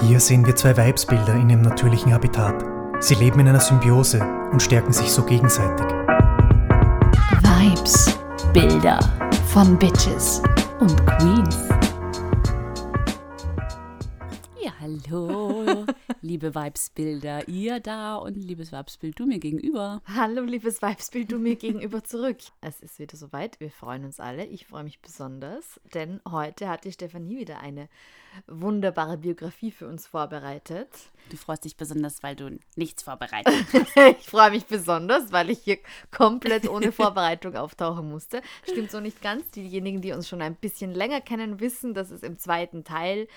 Hier sehen wir zwei Weibsbilder in ihrem natürlichen Habitat. Sie leben in einer Symbiose und stärken sich so gegenseitig. Vibes, Bilder von Bitches und Queens. Ja, hallo, liebe Vibesbilder, ihr da und liebes Vibesbild, du mir gegenüber. Hallo, liebes Weibsbild, du mir gegenüber zurück. Es ist wieder soweit. Wir freuen uns alle. Ich freue mich besonders, denn heute hat die Stefanie wieder eine wunderbare Biografie für uns vorbereitet. Du freust dich besonders, weil du nichts vorbereitet ich freue mich besonders, weil ich hier komplett ohne Vorbereitung auftauchen musste. Stimmt so nicht ganz. Diejenigen, die uns schon ein bisschen länger kennen, wissen, dass es im zweiten Teil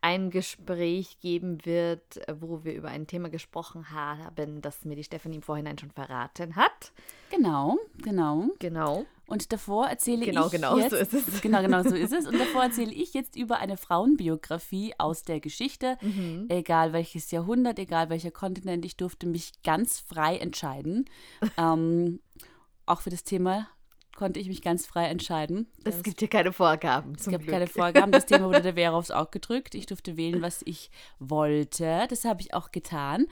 ein Gespräch geben wird, wo wir über ein Thema gesprochen haben, das mir die Stefanie im Vorhinein schon verraten hat. Genau, genau. Genau. Und davor erzähle Genau, ich genau, jetzt, so ist es. Genau, genau, so ist es. Und davor erzähle ich jetzt über eine Frauenbiografie aus der Geschichte. Mhm. Egal welches Jahrhundert, egal welcher Kontinent, ich durfte mich ganz frei entscheiden. ähm, auch für das Thema konnte ich mich ganz frei entscheiden. Es gibt hier keine Vorgaben. Es gab keine Vorgaben. Das Thema wurde der Wäre aufs Auge gedrückt. Ich durfte wählen, was ich wollte. Das habe ich auch getan.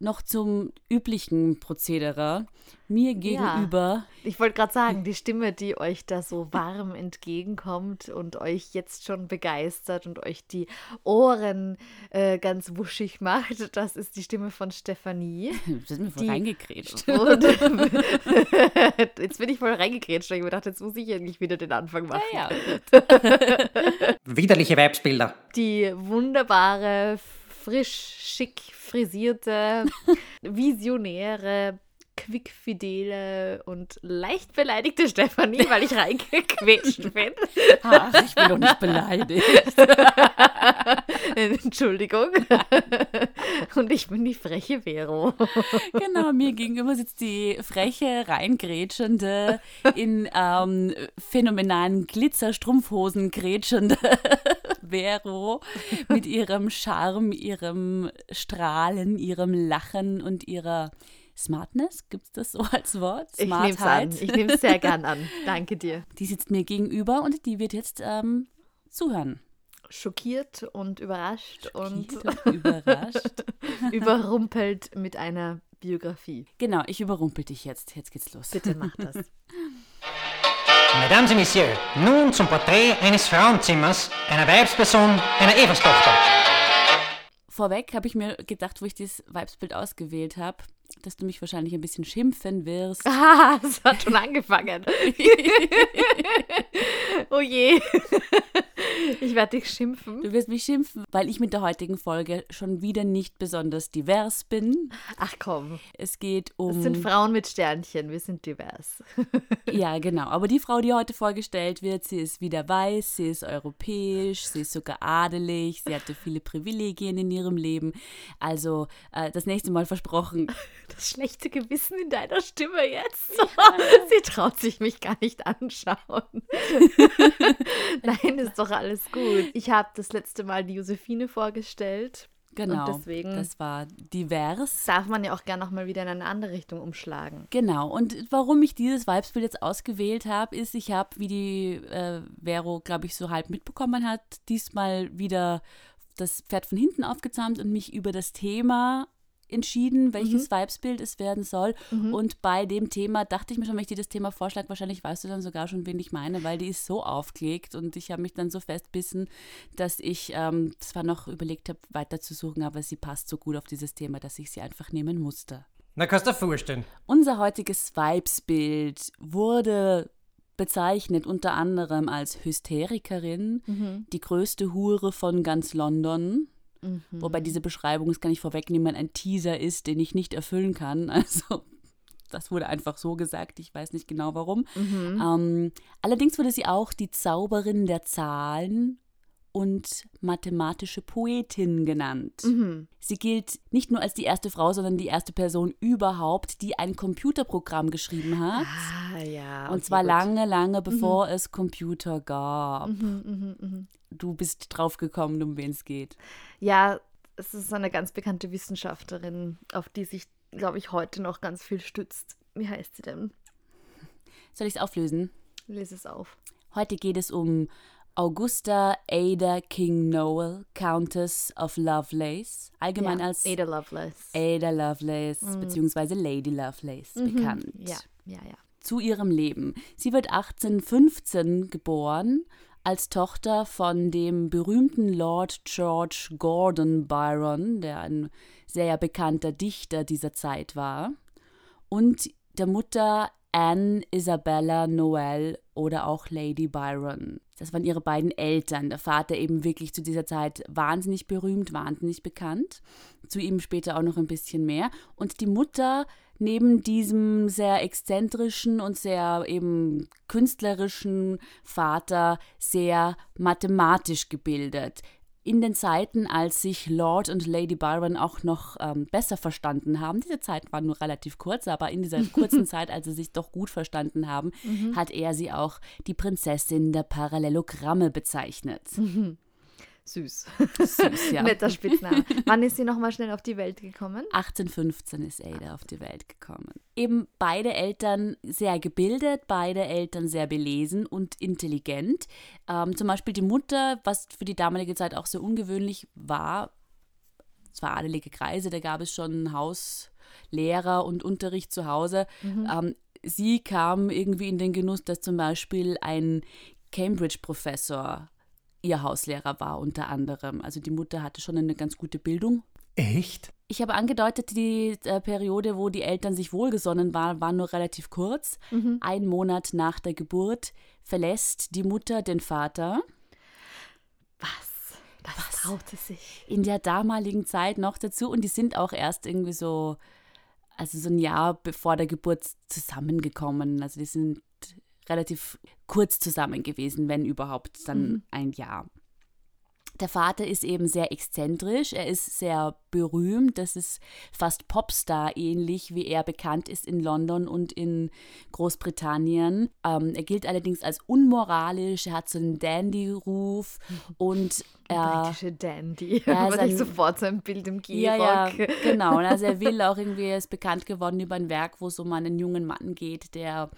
Noch zum üblichen Prozedere. Mir gegenüber Ich wollte gerade sagen, die Stimme, die euch da so warm entgegenkommt und euch jetzt schon begeistert und euch die Ohren äh, ganz wuschig macht, das ist die Stimme von Stefanie. Das ist mir voll reingekrätscht. Jetzt bin ich voll reingekrätscht. Ich habe gedacht, jetzt muss ich eigentlich wieder den Anfang machen. Ja, Widerliche Weibsbilder. Die wunderbare, frisch, schick frisierte, visionäre, quickfidele und leicht beleidigte Stefanie, weil ich reingequetscht bin. Ach, ich bin doch nicht beleidigt. Entschuldigung. Und ich bin die freche Vero. Genau, mir gegenüber sitzt die freche, reingrätschende, in ähm, phänomenalen Glitzerstrumpfhosen grätschende Vero mit ihrem Charme, ihrem Strahlen, ihrem Lachen und ihrer Smartness. Gibt es das so als Wort? Ich nehme es an. Ich nehme es sehr gern an. Danke dir. Die sitzt mir gegenüber und die wird jetzt ähm, zuhören. Schockiert und überrascht und Schockiert und überrascht. überrumpelt mit einer Biografie. Genau, ich überrumpel dich jetzt. Jetzt geht's los. Bitte mach das. Mesdames et Messieurs, nun zum Porträt eines Frauenzimmers, einer Weibsperson, einer Everstochter. Vorweg habe ich mir gedacht, wo ich dieses Weibsbild ausgewählt habe, dass du mich wahrscheinlich ein bisschen schimpfen wirst. Ah, es hat schon angefangen. oh je. Ich werde dich schimpfen. Du wirst mich schimpfen, weil ich mit der heutigen Folge schon wieder nicht besonders divers bin. Ach komm, Es geht um. es sind Frauen mit Sternchen, wir sind divers. ja, genau. Aber die Frau, die heute vorgestellt wird, sie ist wieder weiß, sie ist europäisch, sie ist sogar adelig, sie hatte viele Privilegien in ihrem Leben. Also äh, das nächste Mal versprochen. Das schlechte Gewissen in deiner Stimme jetzt. Sie traut sich mich gar nicht anschauen. Nein, ist doch alles gut. Ich habe das letzte Mal die Josephine vorgestellt. Genau. Und deswegen- Das war divers. Darf man ja auch gerne noch mal wieder in eine andere Richtung umschlagen. Genau, und warum ich dieses Vibesbild jetzt ausgewählt habe, ist, ich habe, wie die äh, Vero, glaube ich, so halb mitbekommen hat, diesmal wieder das Pferd von hinten aufgezahmt und mich über das Thema entschieden, welches Vibesbild es werden soll. Und bei dem Thema dachte ich mir schon, wenn ich dir das Thema vorschlage, wahrscheinlich weißt du dann sogar schon, wen ich meine, weil die ist so aufgelegt und ich habe mich dann so festbissen, dass ich ähm, zwar noch überlegt habe, weiterzusuchen, aber sie passt so gut auf dieses Thema, dass ich sie einfach nehmen musste. Na, kannst du dir vorstellen. Unser heutiges Vibesbild wurde bezeichnet unter anderem als Hysterikerin, die größte Hure von ganz London. Wobei diese Beschreibung, das kann ich vorwegnehmen, ein Teaser ist, den ich nicht erfüllen kann. Also das wurde einfach so gesagt, ich weiß nicht genau warum. Ähm, allerdings wurde sie auch die Zauberin der Zahlen und mathematische Poetin genannt. Sie gilt nicht nur als die erste Frau, sondern die erste Person überhaupt, die ein Computerprogramm geschrieben hat. Ah ja. und zwar lange, lange bevor es Computer gab. Du bist draufgekommen, um wen es geht. Ja, es ist eine ganz bekannte Wissenschaftlerin, auf die sich, glaube ich, heute noch ganz viel stützt. Wie heißt sie denn? Soll ich es auflösen? Lese es auf. Heute geht es um Augusta Ada King Noel, Countess of Lovelace, allgemein ja, als Ada Lovelace. Ada Lovelace bzw. Lady Lovelace bekannt. Ja, ja, ja. Zu ihrem Leben. Sie wird 1815 geboren als Tochter von dem berühmten Lord George Gordon Byron, der ein sehr bekannter Dichter dieser Zeit war, und der Mutter Anne Isabella Noel oder auch Lady Byron. Das waren ihre beiden Eltern. Der Vater eben wirklich zu dieser Zeit wahnsinnig berühmt, wahnsinnig bekannt. Zu ihm später auch noch ein bisschen mehr. Und die Mutter neben diesem sehr exzentrischen und sehr eben künstlerischen Vater sehr mathematisch gebildet in den Zeiten, als sich Lord und Lady Byron auch noch ähm, besser verstanden haben, diese Zeit war nur relativ kurz, aber in dieser kurzen Zeit, als sie sich doch gut verstanden haben, Mhm. hat er sie auch die Prinzessin der Parallelogramme bezeichnet. Süß. Süß, ja. Netter Spitzname. Wann ist sie nochmal schnell auf die Welt gekommen? 1815 ist Ada auf die Welt gekommen. Eben beide Eltern sehr gebildet, beide Eltern sehr belesen und intelligent. Ähm, zum Beispiel die Mutter, was für die damalige Zeit auch sehr ungewöhnlich war, es war adelige Kreise, da gab es schon Hauslehrer und Unterricht zu Hause. Ähm, sie kam irgendwie in den Genuss, dass zum Beispiel ein Cambridge-Professor ihr Hauslehrer war unter anderem. Also die Mutter hatte schon eine ganz gute Bildung Echt? ich habe angedeutet, die äh, Periode, wo die Eltern sich wohlgesonnen waren, war nur relativ kurz. Ein Monat nach der Geburt verlässt die Mutter den Vater. Was? Das traute sich. In der damaligen Zeit noch dazu. Und die sind auch erst irgendwie so, also so ein Jahr bevor der Geburt zusammengekommen. Also die sind relativ kurz zusammen gewesen, wenn überhaupt dann ein Jahr. Der Vater ist eben sehr exzentrisch, er ist sehr berühmt, das ist fast Popstar ähnlich, wie er bekannt ist in London und in Großbritannien. Ähm, er gilt allerdings als unmoralisch, er hat so einen Dandy-Ruf und er... Britische Dandy. Ja, Ja, ist ich sofort so ein Bild im Ja, ja, Gehrock. genau. Also er will auch irgendwie, er ist bekannt geworden über ein Werk, wo es um einen jungen Mann geht, der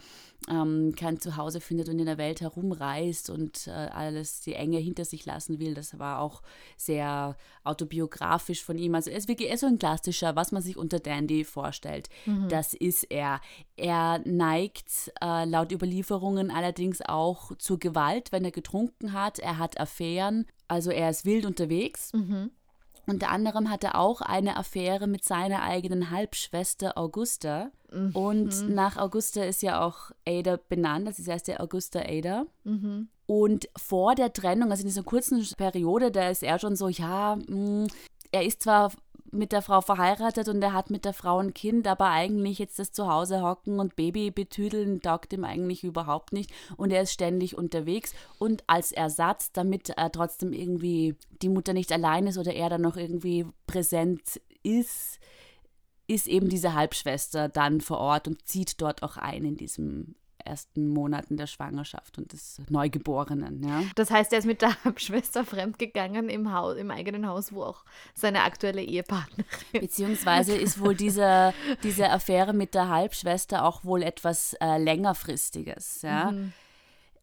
ähm, kein Zuhause findet und in der Welt herumreist und äh, alles die Enge hinter sich lassen will. Das war auch sehr autobiografisch von ihm. Also er ist wirklich er ist so ein klassischer, was man sich unter Dandy vorstellt. Das ist er. Er neigt äh, laut Überlieferungen allerdings auch zur Gewalt, wenn er getrunken hat. Er hat Affären, also er ist wild unterwegs. Unter anderem hat er auch eine Affäre mit seiner eigenen Halbschwester Augusta. Und nach Augusta ist ja auch Ada benannt, das heißt ja Augusta Ada. Und vor der Trennung, also in dieser kurzen Periode, da ist er schon so, ja, mh, er ist zwar mit der Frau verheiratet und er hat mit der Frau ein Kind, aber eigentlich jetzt das Zuhause hocken und Baby betüdeln taugt ihm eigentlich überhaupt nicht. Und er ist ständig unterwegs und als Ersatz, damit er trotzdem irgendwie die Mutter nicht allein ist oder er dann noch irgendwie präsent ist, ist eben diese Halbschwester dann vor Ort und zieht dort auch ein in diesem ersten Monaten der Schwangerschaft und des Neugeborenen, ja. Das heißt, er ist mit der Halbschwester fremdgegangen im, Haus, im eigenen Haus, wo auch seine aktuelle Ehepartnerin Beziehungsweise ist wohl diese, diese Affäre mit der Halbschwester auch wohl etwas äh, längerfristiges. Ja?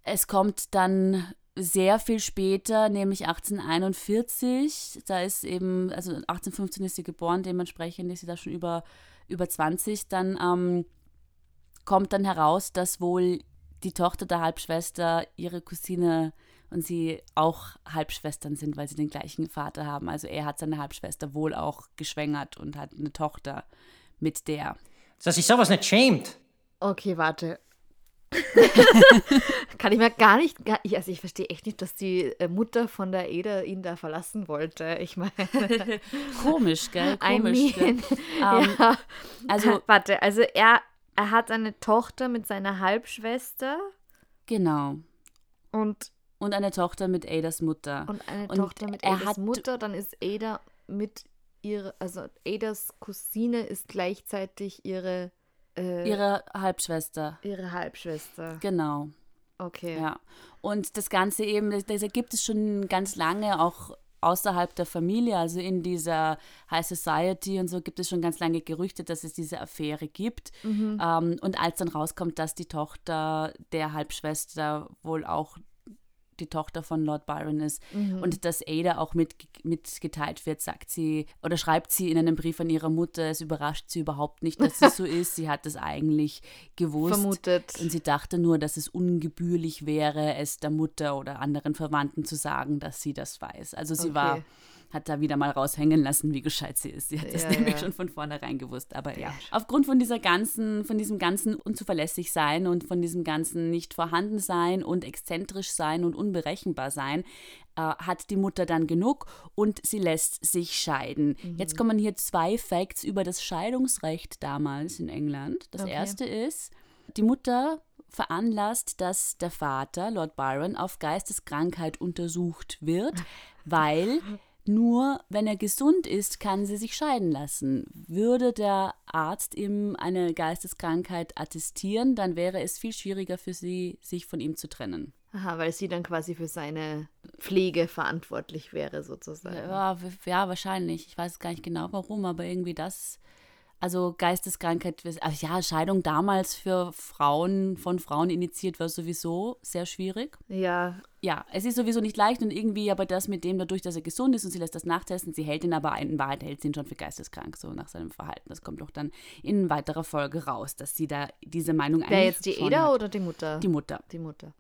Es kommt dann sehr viel später, nämlich 1841. Da ist eben, also 1815 ist sie geboren, dementsprechend ist sie da schon über, über 20. Dann ähm, kommt dann heraus, dass wohl die Tochter der Halbschwester ihre Cousine und sie auch Halbschwestern sind, weil sie den gleichen Vater haben. Also er hat seine Halbschwester wohl auch geschwängert und hat eine Tochter mit der. Dass sich sowas nicht schämt. Okay, warte. Kann ich mir gar nicht, gar, ich, also ich verstehe echt nicht, dass die äh, Mutter von der Eda ihn da verlassen wollte. Ich meine, Komisch, gell? I Komisch. gell? mean, Ähm, ja. Also, warte, also er, er hat eine Tochter mit seiner Halbschwester genau. und, Und eine Tochter mit Adas Mutter. und eine Und Tochter mit Adas hat- Mutter. Dann ist Ada mit ihrer, also Adas Cousine ist gleichzeitig ihre, äh, Ihre Halbschwester. ihre Halbschwester. Genau. Okay. Ja. Und das Ganze eben, das, das gibt es schon ganz lange auch außerhalb der Familie, also in dieser High Society und so gibt es schon ganz lange Gerüchte, dass es diese Affäre gibt. Ähm, und als dann rauskommt, dass die Tochter der Halbschwester wohl auch die Tochter von Lord Byron ist. Mhm. Und dass Ada auch mit, mitgeteilt wird, sagt sie, oder schreibt sie in einem Brief an ihre Mutter, es überrascht sie überhaupt nicht, dass es so ist. Sie hat es eigentlich gewusst. Vermutet. Und sie dachte nur, dass es ungebührlich wäre, es der Mutter oder anderen Verwandten zu sagen, dass sie das weiß. Also sie Okay. war, hat da wieder mal raushängen lassen, wie gescheit sie ist. Sie hat das Ja, nämlich ja. schon von vornherein gewusst. Aber ja, aufgrund von dieser ganzen, von diesem ganzen unzuverlässig sein und von diesem ganzen nicht vorhanden sein und exzentrisch sein und unberechenbar sein, äh, hat die Mutter dann genug und sie lässt sich scheiden. Mhm. Jetzt kommen hier zwei Facts über das Scheidungsrecht damals in England. Das Okay. erste ist, die Mutter veranlasst, dass der Vater, Lord Byron, auf Geisteskrankheit untersucht wird, weil nur wenn er gesund ist, kann sie sich scheiden lassen. Würde der Arzt ihm eine Geisteskrankheit attestieren, dann wäre es viel schwieriger für sie, sich von ihm zu trennen. Aha, weil sie dann quasi für seine Pflege verantwortlich wäre, sozusagen. Ja, ja, wahrscheinlich. Ich weiß gar nicht genau warum, aber irgendwie das. Also Geisteskrankheit, also ja, Scheidung damals für Frauen, von Frauen initiiert, war sowieso sehr schwierig. Ja, Ja, es ist sowieso nicht leicht und irgendwie aber das mit dem, dadurch, dass er gesund ist und sie lässt das nachtesten, sie hält ihn aber in Wahrheit hält sie ihn schon für geisteskrank, so nach seinem Verhalten. Das kommt doch dann in weiterer Folge raus, dass sie da diese Meinung wer jetzt die Ada hat. oder die Mutter? Die Mutter. Die Mutter.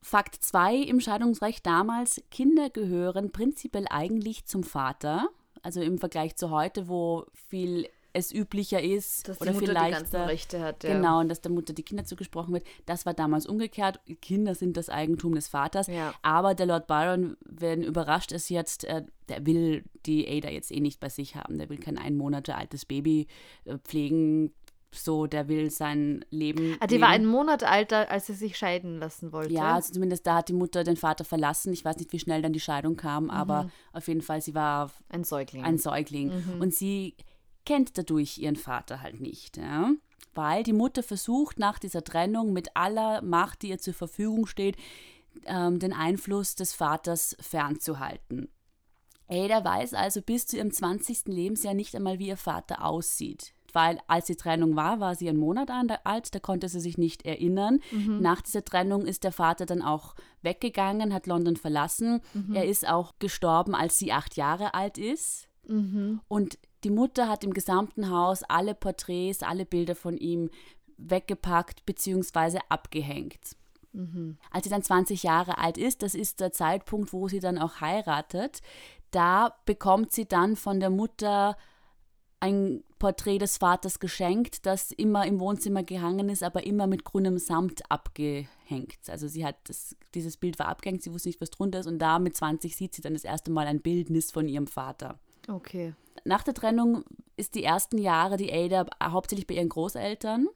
Fakt 2 im Scheidungsrecht damals, Kinder gehören prinzipiell eigentlich zum Vater. Also im Vergleich zu heute, wo viel es üblicher ist Dass oder die Mutter viel die ganzen leichter. Rechte hat. Ja. Genau, und dass der Mutter die Kinder zugesprochen wird. Das war damals umgekehrt. Kinder sind das Eigentum des Vaters. Ja. Aber der Lord Byron, wenn überrascht ist jetzt, äh, der will die Ada jetzt eh nicht bei sich haben. Der will kein ein Monate altes Baby äh, pflegen. So, der will sein Leben. Ah, die leben. war einen Monat alt, als sie sich scheiden lassen wollte. Ja, also zumindest da hat die Mutter den Vater verlassen. Ich weiß nicht, wie schnell dann die Scheidung kam, aber auf jeden Fall, sie war ein Säugling. ein Säugling. Und sie kennt dadurch ihren Vater halt nicht. Ja? Weil die Mutter versucht nach dieser Trennung mit aller Macht, die ihr zur Verfügung steht, ähm, den Einfluss des Vaters fernzuhalten. Ada weiß also bis zu ihrem 20. Lebensjahr nicht einmal, wie ihr Vater aussieht. Weil als die Trennung war, war sie einen Monat alt, da konnte sie sich nicht erinnern. Nach dieser Trennung ist der Vater dann auch weggegangen, hat London verlassen. Er ist auch gestorben, als sie acht Jahre alt ist. Und die Mutter hat im gesamten Haus alle Porträts, alle Bilder von ihm weggepackt bzw. abgehängt. Als sie dann 20 Jahre alt ist, das ist der Zeitpunkt, wo sie dann auch heiratet, da bekommt sie dann von der Mutter ein Porträt des Vaters geschenkt, das immer im Wohnzimmer gehangen ist, aber immer mit grünem Samt abgehängt. Also sie hat das, dieses Bild war abgehängt, sie wusste nicht, was drunter ist und da mit 20 sieht sie dann das erste Mal ein Bildnis von ihrem Vater. Okay. Nach der Trennung ist die ersten Jahre die Ada hauptsächlich bei ihren Großeltern.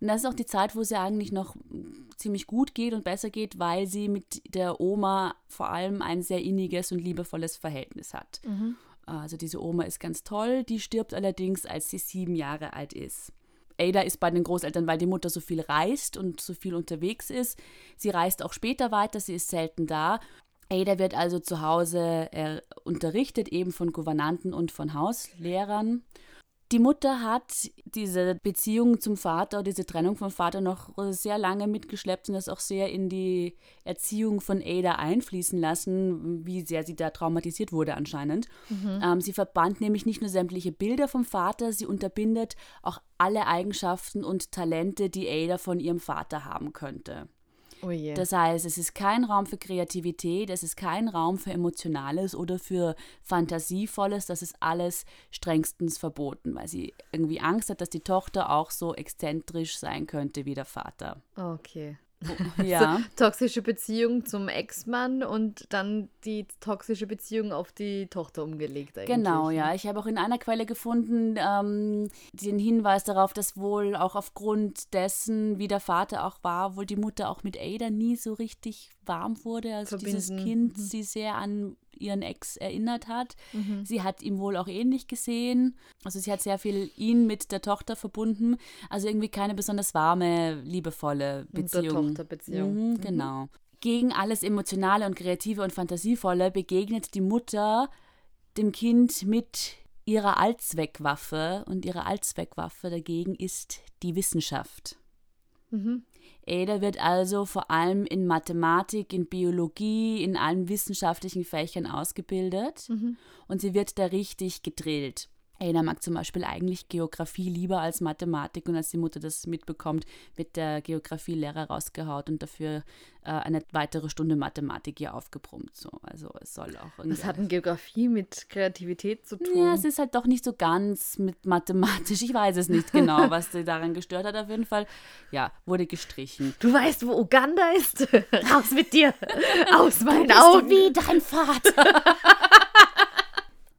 Und das ist auch die Zeit, wo es ja eigentlich noch ziemlich gut geht und besser geht, weil sie mit der Oma vor allem ein sehr inniges und liebevolles Verhältnis hat. Also diese Oma ist ganz toll, die stirbt allerdings, als sie sieben Jahre alt ist. Ada ist bei den Großeltern, weil die Mutter so viel reist und so viel unterwegs ist. Sie reist auch später weiter, sie ist selten da. Ada wird also zu Hause äh, unterrichtet, eben von Gouvernanten und von Hauslehrern. Die Mutter hat diese Beziehung zum Vater, diese Trennung vom Vater noch sehr lange mitgeschleppt und das auch sehr in die Erziehung von Ada einfließen lassen, wie sehr sie da traumatisiert wurde anscheinend. Ähm, sie verbannt nämlich nicht nur sämtliche Bilder vom Vater, sie unterbindet auch alle Eigenschaften und Talente, die Ada von ihrem Vater haben könnte. Oh. Das heißt, es ist kein Raum für Kreativität, es ist kein Raum für Emotionales oder für Fantasievolles, das ist alles strengstens verboten, weil sie irgendwie Angst hat, dass die Tochter auch so exzentrisch sein könnte wie der Vater. okay. Ja. So, toxische Beziehung zum Ex-Mann und dann die toxische Beziehung auf die Tochter umgelegt eigentlich. Genau, ja. Ich habe auch in einer Quelle gefunden ähm, den Hinweis darauf, dass wohl auch aufgrund dessen, wie der Vater auch war, wohl die Mutter auch mit Ada nie so richtig warm wurde. Also dieses Verbinden. Kind sie sehr an ihren Ex erinnert hat. Sie hat ihn wohl auch ähnlich gesehen. Also sie hat sehr viel ihn mit der Tochter verbunden. Also irgendwie keine besonders warme, liebevolle Beziehung. Mutter-Tochter-Beziehung. Mhm, genau. Gegen alles Emotionale und Kreative und Fantasievolle begegnet die Mutter dem Kind mit ihrer Allzweckwaffe und ihre Allzweckwaffe dagegen ist die Wissenschaft. Ada wird also vor allem in Mathematik, in Biologie, in allen wissenschaftlichen Fächern ausgebildet Mhm. und sie wird da richtig gedrillt. Ada mag zum Beispiel eigentlich Geografie lieber als Mathematik und als die Mutter das mitbekommt, wird der Geografielehrer rausgehaut und dafür äh, eine weitere Stunde Mathematik ihr aufgebrummt. So. Also es soll auch irgendwie Was hat denn Geografie mit Kreativität zu tun? ja, es ist halt doch nicht so ganz mit mathematisch. Ich weiß es nicht genau, was sie daran gestört hat. Auf jeden Fall, ja, wurde gestrichen. du weißt, wo Uganda ist? Raus mit dir! Aus meinen Augen! wie dein Vater.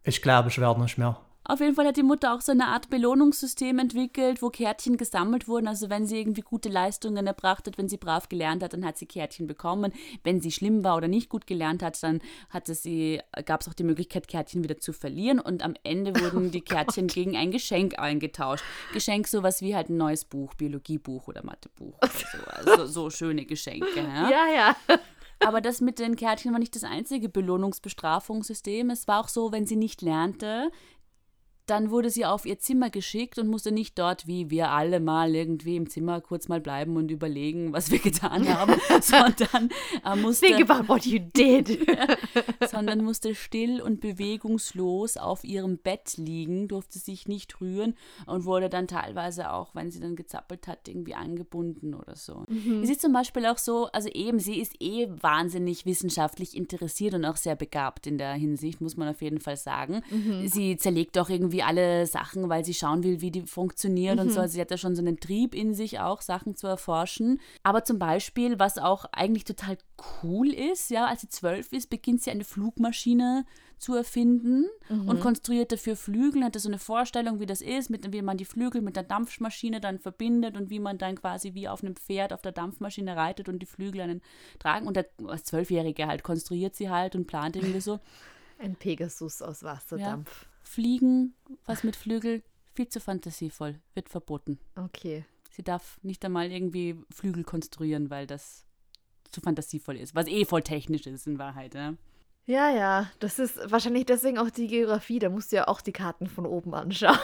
Ich glaube, ich werde nicht mehr. Auf jeden Fall hat die Mutter auch so eine Art Belohnungssystem entwickelt, wo Kärtchen gesammelt wurden. Also wenn sie irgendwie gute Leistungen erbracht hat, wenn sie brav gelernt hat, dann hat sie Kärtchen bekommen. Wenn sie schlimm war oder nicht gut gelernt hat, dann hatte sie, gab es auch die Möglichkeit, Kärtchen wieder zu verlieren. Und am Ende wurden die Kärtchen gegen ein Geschenk eingetauscht. Geschenk sowas wie halt ein neues Buch, Biologiebuch oder Mathebuch. Oder so. Also so schöne Geschenke. Ja? Ja, ja. Aber das mit den Kärtchen war nicht das einzige Belohnungsbestrafungssystem. Es war auch so, wenn sie nicht lernte, dann wurde sie auf ihr Zimmer geschickt und musste nicht dort, wie wir alle mal irgendwie im Zimmer kurz mal bleiben und überlegen, was wir getan haben, sondern äh, musste, Think about what you did. sondern musste still und bewegungslos auf ihrem Bett liegen, durfte sich nicht rühren und wurde dann teilweise auch, wenn sie dann gezappelt hat, irgendwie angebunden oder so. Es ist zum Beispiel auch so, also eben, sie ist eh wahnsinnig wissenschaftlich interessiert und auch sehr begabt in der Hinsicht, muss man auf jeden Fall sagen. Sie zerlegt auch irgendwie alle Sachen, weil sie schauen will, wie die funktionieren und so. Also sie hat ja schon so einen Trieb in sich auch, Sachen zu erforschen. Aber zum Beispiel, was auch eigentlich total cool ist, ja, als sie zwölf ist, beginnt sie eine Flugmaschine zu erfinden und konstruiert dafür Flügel, hatte so eine Vorstellung, wie das ist, mit, wie man die Flügel mit der Dampfmaschine dann verbindet und wie man dann quasi wie auf einem Pferd auf der Dampfmaschine reitet und die Flügel einen tragen. Und der, als Zwölfjährige halt konstruiert sie halt und plant irgendwie so. Ein Pegasus aus Wasserdampf. Fliegen, was mit Flügel, viel zu fantasievoll, wird verboten. Okay. Sie darf nicht einmal irgendwie Flügel konstruieren, weil das zu fantasievoll ist, was eh voll technisch ist in Wahrheit. Ja? Ja, ja, das ist wahrscheinlich deswegen auch die Geografie. Da musst du ja auch die Karten von oben anschauen.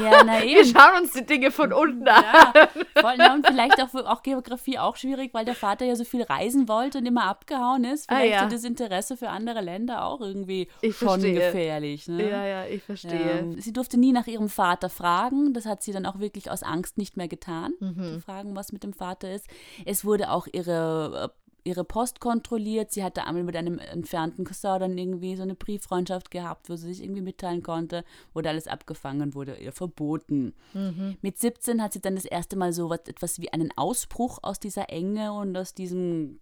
Ja, na Wir eben. schauen uns die Dinge von unten an. Ja, voll, na, und vielleicht auch, auch Geografie auch schwierig, weil der Vater ja so viel reisen wollte und immer abgehauen ist. Ah, Vielleicht ja. so das Interesse für andere Länder auch irgendwie Ich schon verstehe. gefährlich. Ne? Ja, ja, ich verstehe. Ja. Sie durfte nie nach ihrem Vater fragen. Das hat sie dann auch wirklich aus Angst nicht mehr getan, Mhm. zu fragen, was mit dem Vater ist. Es wurde auch ihre, äh, ihre Post kontrolliert. Sie hatte einmal mit einem entfernten Cousin dann irgendwie so eine Brieffreundschaft gehabt, wo sie sich irgendwie mitteilen konnte. Wurde alles abgefangen, wurde ihr verboten. Mhm. Mit 17 hat sie dann das erste Mal so was, etwas wie einen Ausbruch aus dieser Enge und aus diesem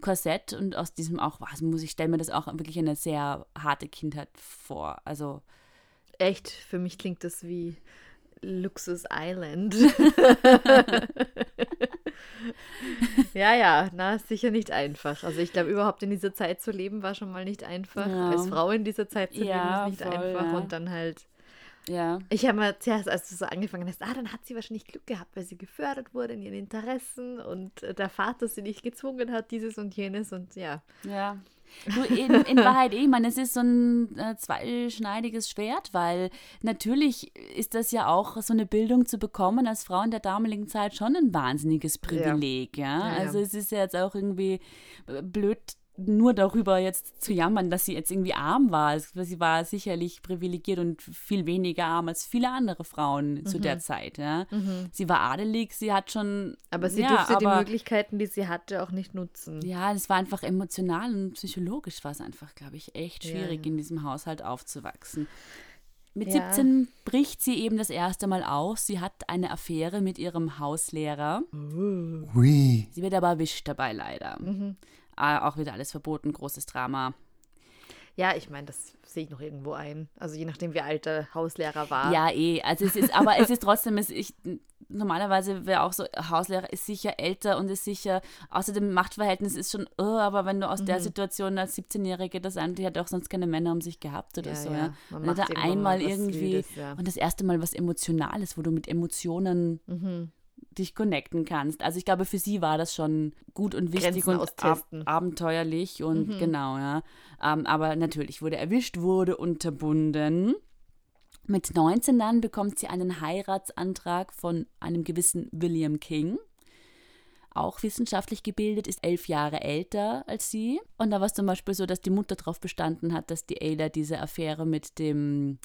Korsett und aus diesem auch, was muss ich, stelle mir das auch wirklich eine sehr harte Kindheit vor. Also Echt, für mich klingt das wie Luxus Island. ja, ja, na, ist sicher nicht einfach. Also ich glaube, überhaupt in dieser Zeit zu leben war schon mal nicht einfach. Ja. Als Frau in dieser Zeit zu Ja, leben ist nicht voll, einfach. ja. Und dann halt ja. Ich habe mal zuerst, als du so angefangen hast, ah, dann hat sie wahrscheinlich Glück gehabt, weil sie gefördert wurde in ihren Interessen und äh, der Vater sie nicht gezwungen hat, dieses und jenes und ja. Ja. Nur in, in Wahrheit, eh, ich meine, es ist so ein äh, zweischneidiges Schwert, weil natürlich ist das ja auch so eine Bildung zu bekommen als Frau in der damaligen Zeit schon ein wahnsinniges Privileg, ja. Ja, ja. Also es ist ja jetzt auch irgendwie äh, blöd, nur darüber jetzt zu jammern, dass sie jetzt irgendwie arm war. Es- Sie war sicherlich privilegiert und viel weniger arm als viele andere Frauen zu Mhm. der Zeit, ja. Sie war adelig, sie hat schon. Aber sie ja, durfte die aber- Möglichkeiten, die sie hatte, auch nicht nutzen. ja, es war einfach emotional und psychologisch war es einfach, glaube ich, echt schwierig, ja. in diesem Haushalt aufzuwachsen. Mit Ja. 17 bricht sie eben das erste Mal aus. Sie hat eine Affäre mit ihrem Hauslehrer. Ui. Sie wird aber erwischt dabei leider. Mhm. Ah, auch wieder alles verboten, großes Drama. Ja, ich meine, das sehe ich noch irgendwo ein. Also je nachdem, wie alt der Hauslehrer war. Ja, eh. Also es ist, aber es ist trotzdem, es, ich, normalerweise wäre auch so, Hauslehrer ist sicher älter und ist sicher, außerdem Machtverhältnis ist schon, oh, aber wenn du aus Mhm. der Situation als 17-Jährige das an, die hat auch sonst keine Männer um sich gehabt oder Ja, so, ja. ja. Man Wenn du da einmal irgendwie, Wildes, ja. und das erste Mal was Emotionales, wo du mit Emotionen Mhm. Dich connecten kannst. Also ich glaube, für sie war das schon gut und wichtig Grenzen und ab abenteuerlich und Mhm. genau, ja. Ähm, aber natürlich wurde erwischt, wurde unterbunden. Mit 19 dann bekommt sie einen Heiratsantrag von einem gewissen William King. auch wissenschaftlich gebildet, ist elf Jahre älter als sie. Und da war es zum Beispiel so, dass die Mutter darauf bestanden hat, dass die Ayla diese Affäre mit dem,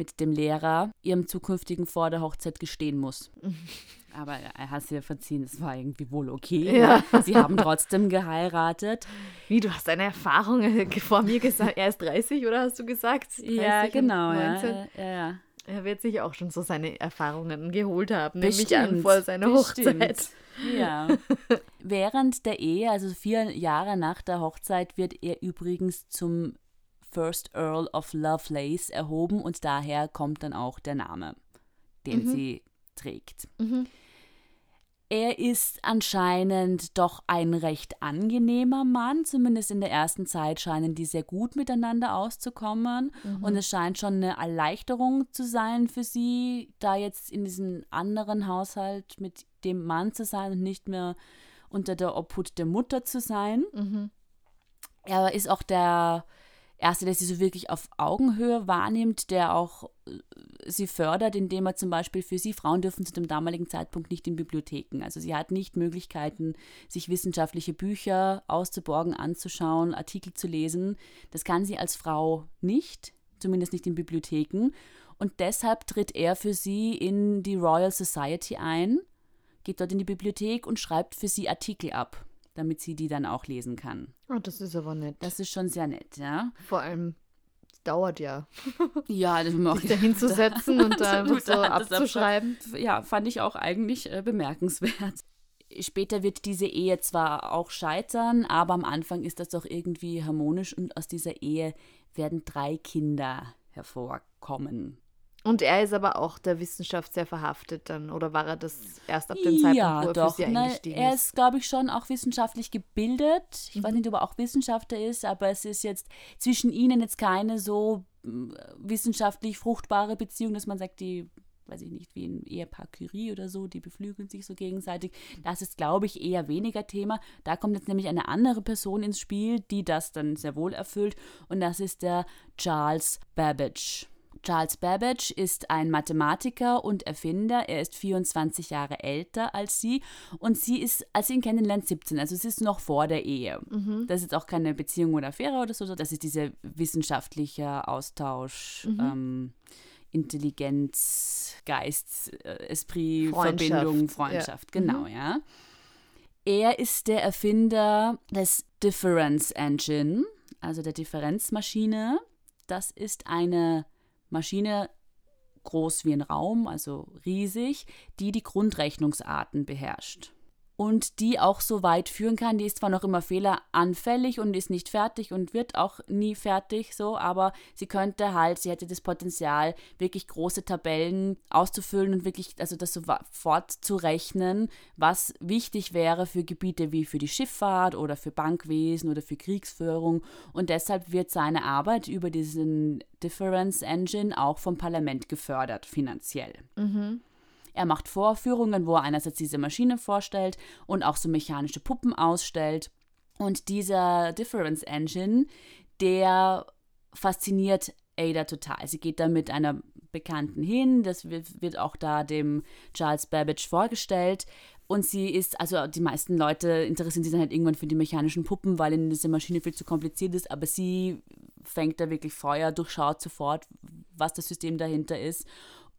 mit dem Lehrer ihrem zukünftigen vor der Hochzeit gestehen muss. Aber er hat sie ja verziehen, es war irgendwie wohl okay. Ja. Sie haben trotzdem geheiratet. Wie, du hast deine Erfahrungen vor mir gesagt. Er ist 30, oder hast du gesagt? 30 Ja, genau. 19. Ja, ja. Er wird sich auch schon so seine Erfahrungen geholt haben, nehme ich Bestimmt, an, vor seiner bestimmt. Hochzeit. Ja. Während der Ehe, also vier Jahre nach der Hochzeit, wird er übrigens zum First Earl of Lovelace erhoben und daher kommt dann auch der Name, den sie trägt. Er ist anscheinend doch ein recht angenehmer Mann, zumindest in der ersten Zeit scheinen die sehr gut miteinander auszukommen. Und es scheint schon eine Erleichterung zu sein für sie, da jetzt in diesem anderen Haushalt mit dem Mann zu sein und nicht mehr unter der Obhut der Mutter zu sein. Er ist auch der Erste, der sie so wirklich auf Augenhöhe wahrnimmt, der auch äh, sie fördert, indem er zum Beispiel für sie, Frauen dürfen zu dem damaligen Zeitpunkt nicht in Bibliotheken. Also sie hat nicht Möglichkeiten, sich wissenschaftliche Bücher auszuborgen, anzuschauen, Artikel zu lesen. Das kann sie als Frau nicht, zumindest nicht in Bibliotheken. Und deshalb tritt er für sie in die Royal Society ein, geht dort in die Bibliothek und schreibt für sie Artikel ab, damit sie die dann auch lesen kann. Oh, das ist aber nett. Das ist schon sehr nett, ja. Vor allem, es dauert ja, Ja, das mag sich da hinzusetzen und da einfach so abzuschreiben. Ja, fand ich auch eigentlich äh, bemerkenswert. Später wird diese Ehe zwar auch scheitern, aber am Anfang ist das doch irgendwie harmonisch und aus dieser Ehe werden drei Kinder hervorkommen. Und er ist aber auch der Wissenschaft sehr verhaftet dann, oder war er das erst ab dem Zeitpunkt, ja, wo er doch. für sie eingestiegen er ist? ist, glaube ich, schon auch wissenschaftlich gebildet. Ich Mhm. weiß nicht, ob er auch Wissenschaftler ist, aber es ist jetzt zwischen ihnen jetzt keine so mm, wissenschaftlich fruchtbare Beziehung, dass man sagt, die, weiß ich nicht, wie ein Ehepaar Curie oder so, die beflügeln sich so gegenseitig. Das ist, glaube ich, eher weniger Thema. Da kommt jetzt nämlich eine andere Person ins Spiel, die das dann sehr wohl erfüllt. Und das ist der Charles Babbage. Charles Babbage ist ein Mathematiker und Erfinder. Er ist 24 Jahre älter als sie und sie ist, als sie ihn kennenlernt, 17. Also es ist noch vor der Ehe. Das ist auch keine Beziehung oder Affäre oder so. Das ist dieser wissenschaftliche Austausch. Ähm, Intelligenz, Geist, äh, Esprit, Freundschaft, Verbindung, ja. Freundschaft, genau, ja. Er ist der Erfinder des Difference Engine, also der Differenzmaschine. Das ist eine Maschine groß wie ein Raum, also riesig, die die Grundrechnungsarten beherrscht. Und die auch so weit führen kann. Die ist zwar noch immer fehleranfällig und ist nicht fertig und wird auch nie fertig, so, aber sie könnte halt, sie hätte das Potenzial, wirklich große Tabellen auszufüllen und wirklich, also das sofort zu rechnen, was wichtig wäre für Gebiete wie für die Schifffahrt oder für Bankwesen oder für Kriegsführung. Und deshalb wird seine Arbeit über diesen Difference Engine auch vom Parlament gefördert, finanziell. Er macht Vorführungen, wo er einerseits diese Maschine vorstellt und auch so mechanische Puppen ausstellt. Und dieser Difference Engine, der fasziniert Ada total. Sie geht da mit einer Bekannten hin, das wird, auch da dem Charles Babbage vorgestellt. Und sie ist, also die meisten Leute interessieren sich dann halt irgendwann für die mechanischen Puppen, weil ihnen diese Maschine viel zu kompliziert ist, aber sie fängt da wirklich Feuer, durchschaut sofort, was das System dahinter ist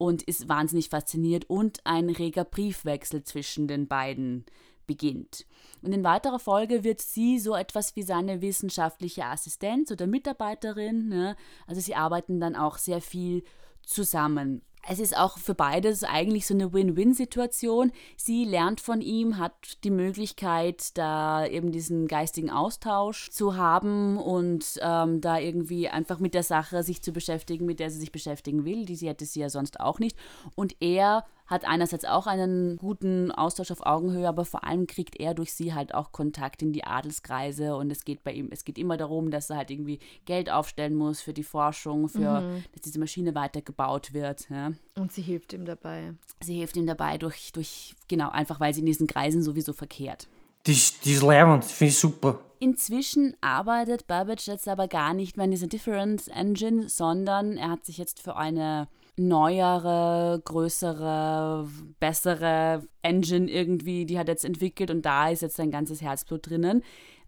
und ist wahnsinnig fasziniert und ein reger Briefwechsel zwischen den beiden beginnt. Und in weiterer Folge wird sie so etwas wie seine wissenschaftliche Assistenz oder Mitarbeiterin. Ne? Also sie arbeiten dann auch sehr viel zusammen. Es ist auch für beides eigentlich so eine Win-Win-Situation. Sie lernt von ihm, hat die Möglichkeit, da eben diesen geistigen Austausch zu haben und ähm, da irgendwie einfach mit der Sache sich zu beschäftigen, mit der sie sich beschäftigen will. Die hätte sie ja sonst auch nicht. Und er hat einerseits auch einen guten Austausch auf Augenhöhe, aber vor allem kriegt er durch sie halt auch Kontakt in die Adelskreise und es geht bei ihm, es geht immer darum, dass er halt irgendwie Geld aufstellen muss für die Forschung, für, dass diese Maschine weitergebaut wird. Ja. Und sie hilft ihm dabei. Sie hilft ihm dabei durch, durch, genau, einfach weil sie in diesen Kreisen sowieso verkehrt. Die ist, die ist leibend, finde ich super. Inzwischen arbeitet Babbage jetzt aber gar nicht mehr an dieser Difference Engine, sondern er hat sich jetzt für eine neuere, größere, bessere Engine irgendwie, die hat jetzt entwickelt und da ist jetzt sein ganzes Herzblut drinnen.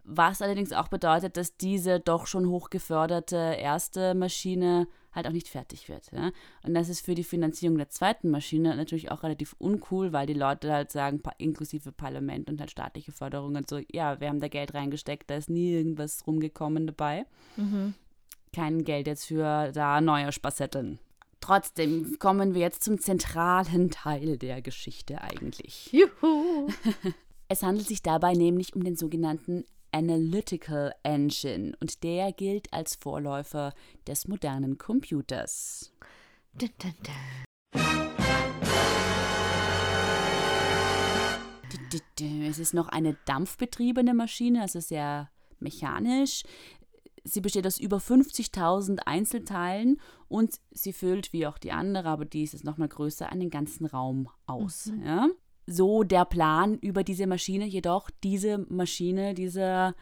Was allerdings auch bedeutet, dass diese doch schon hochgeförderte erste Maschine halt auch nicht fertig wird. Ja? Und das ist für die Finanzierung der zweiten Maschine natürlich auch relativ uncool, weil die Leute halt sagen, inklusive Parlament und halt staatliche Förderungen, so, ja, wir haben da Geld reingesteckt, da ist nie irgendwas rumgekommen dabei. Mhm. Kein Geld jetzt für da neue Spassetten. Trotzdem kommen wir jetzt zum zentralen Teil der Geschichte eigentlich. Juhu! Es handelt sich dabei nämlich um den sogenannten Analytical Engine und der gilt als Vorläufer des modernen Computers. Dun, dun, dun. Es ist noch eine dampfbetriebene Maschine, also sehr mechanisch. Sie besteht aus über 50.000 Einzelteilen und sie füllt, wie auch die andere, aber die ist nochmal größer, einen ganzen Raum aus. Mhm. Ja? So der Plan über diese Maschine, jedoch diese Maschine, diese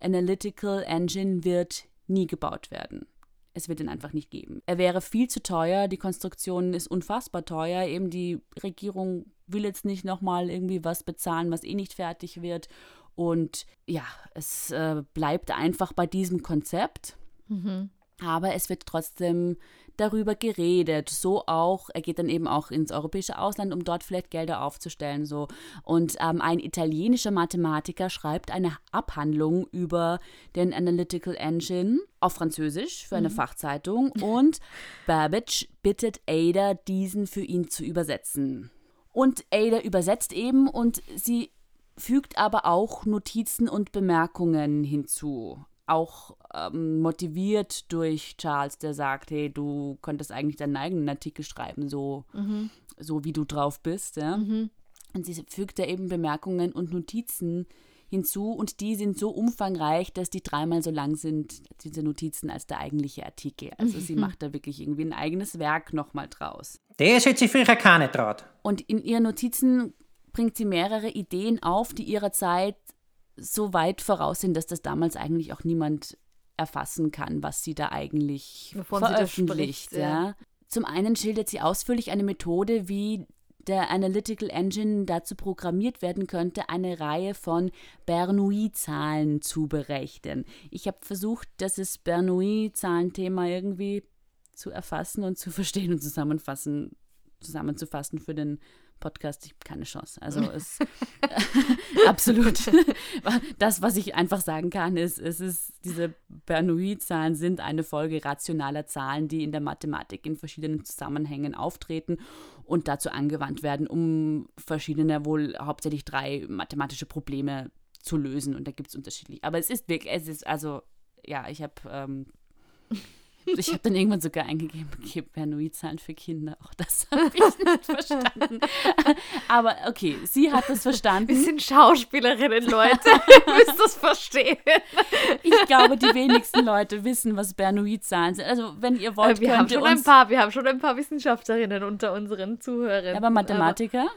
Analytical Engine wird nie gebaut werden. Es wird ihn einfach nicht geben. Er wäre viel zu teuer, die Konstruktion ist unfassbar teuer, eben die Regierung will jetzt nicht nochmal irgendwie was bezahlen, was eh nicht fertig wird und ja, es äh, bleibt einfach bei diesem Konzept. Mhm. Aber es wird trotzdem darüber geredet. So auch, er geht dann eben auch ins europäische Ausland, um dort vielleicht Gelder aufzustellen. So. Und ähm, ein italienischer Mathematiker schreibt eine Abhandlung über den Analytical Engine auf Französisch für eine mhm. Fachzeitung und Babbage bittet Ada, diesen für ihn zu übersetzen. Und Ada übersetzt eben und sie fügt aber auch Notizen und Bemerkungen hinzu. Auch ähm, motiviert durch Charles, der sagt, hey, du könntest eigentlich deinen eigenen Artikel schreiben, so, mhm. so wie du drauf bist. Ja? Mhm. Und sie fügt da eben Bemerkungen und Notizen hinzu und die sind so umfangreich, dass die dreimal so lang sind, diese Notizen, als der eigentliche Artikel. Also sie macht da wirklich irgendwie ein eigenes Werk nochmal draus. Das hätte sich früher keine traut. Und in ihren Notizen bringt sie mehrere Ideen auf, die ihrer Zeit so weit voraus sind, dass das damals eigentlich auch niemand erfassen kann, was sie da eigentlich Wovon veröffentlicht. Spricht, ja. ja. Zum einen schildert sie ausführlich eine Methode, wie der Analytical Engine dazu programmiert werden könnte, eine Reihe von Bernoulli-Zahlen zu berechnen. Ich habe versucht, das Bernoulli-Zahlenthema irgendwie zu erfassen und zu verstehen und zusammenfassen, zusammenzufassen für den Podcast, ich habe keine Chance. Also es absolut. das, was ich einfach sagen kann, ist, es ist, diese Bernoulli-Zahlen sind eine Folge rationaler Zahlen, die in der Mathematik in verschiedenen Zusammenhängen auftreten und dazu angewandt werden, um verschiedene, wohl hauptsächlich drei mathematische Probleme zu lösen. Und da gibt es unterschiedlich. Aber es ist wirklich, es ist, also, ja, ich habe ähm, ich habe dann irgendwann sogar eingegeben, okay, Bernoulli-Zahlen für Kinder. Auch das habe ich nicht verstanden. Aber okay, sie hat das verstanden. Wir sind Schauspielerinnen, Leute. Ihr müsst das verstehen. Ich glaube, die wenigsten Leute wissen, was Bernoulli-Zahlen sind. Also, wenn ihr wollt, wir haben schon ein paar, Wir haben schon ein paar Wissenschaftlerinnen unter unseren Zuhörern. Aber Mathematiker? Aber,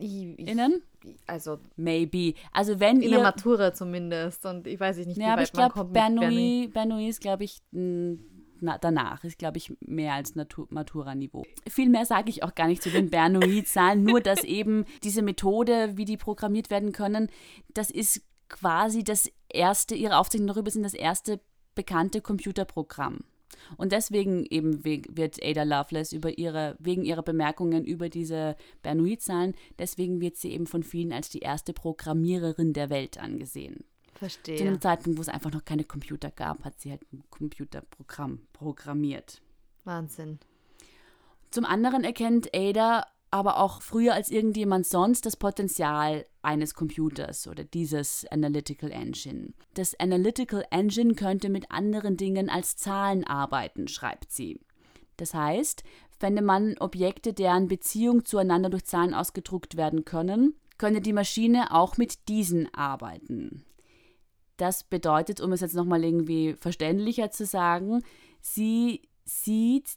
innen? also maybe. Also wenn in ihr der Matura zumindest und ich weiß nicht, ja, wie aber weit ich glaube Bernoulli, Bernoulli ist glaube ich na, danach ist, glaube ich, mehr als Matura-Niveau. Viel mehr sage ich auch gar nicht zu den Bernoulli-Zahlen, nur dass eben diese Methode, wie die programmiert werden können, das ist quasi das erste, ihre Aufzeichnungen darüber sind das erste bekannte Computerprogramm. Und deswegen eben wird Ada Lovelace über ihre, wegen ihrer Bemerkungen über diese Bernoulli-Zahlen, deswegen wird sie eben von vielen als die erste Programmiererin der Welt angesehen. Verstehe. Zu einem Zeitpunkt, wo es einfach noch keine Computer gab, hat sie halt ein Computerprogramm programmiert. Wahnsinn. Zum anderen erkennt Ada aber auch früher als irgendjemand sonst das Potenzial eines Computers oder dieses Analytical Engine. Das Analytical Engine könnte mit anderen Dingen als Zahlen arbeiten, schreibt sie. Das heißt, fände man Objekte, deren Beziehung zueinander durch Zahlen ausgedruckt werden können, könne die Maschine auch mit diesen arbeiten. Das bedeutet, um es jetzt nochmal irgendwie verständlicher zu sagen, sie sieht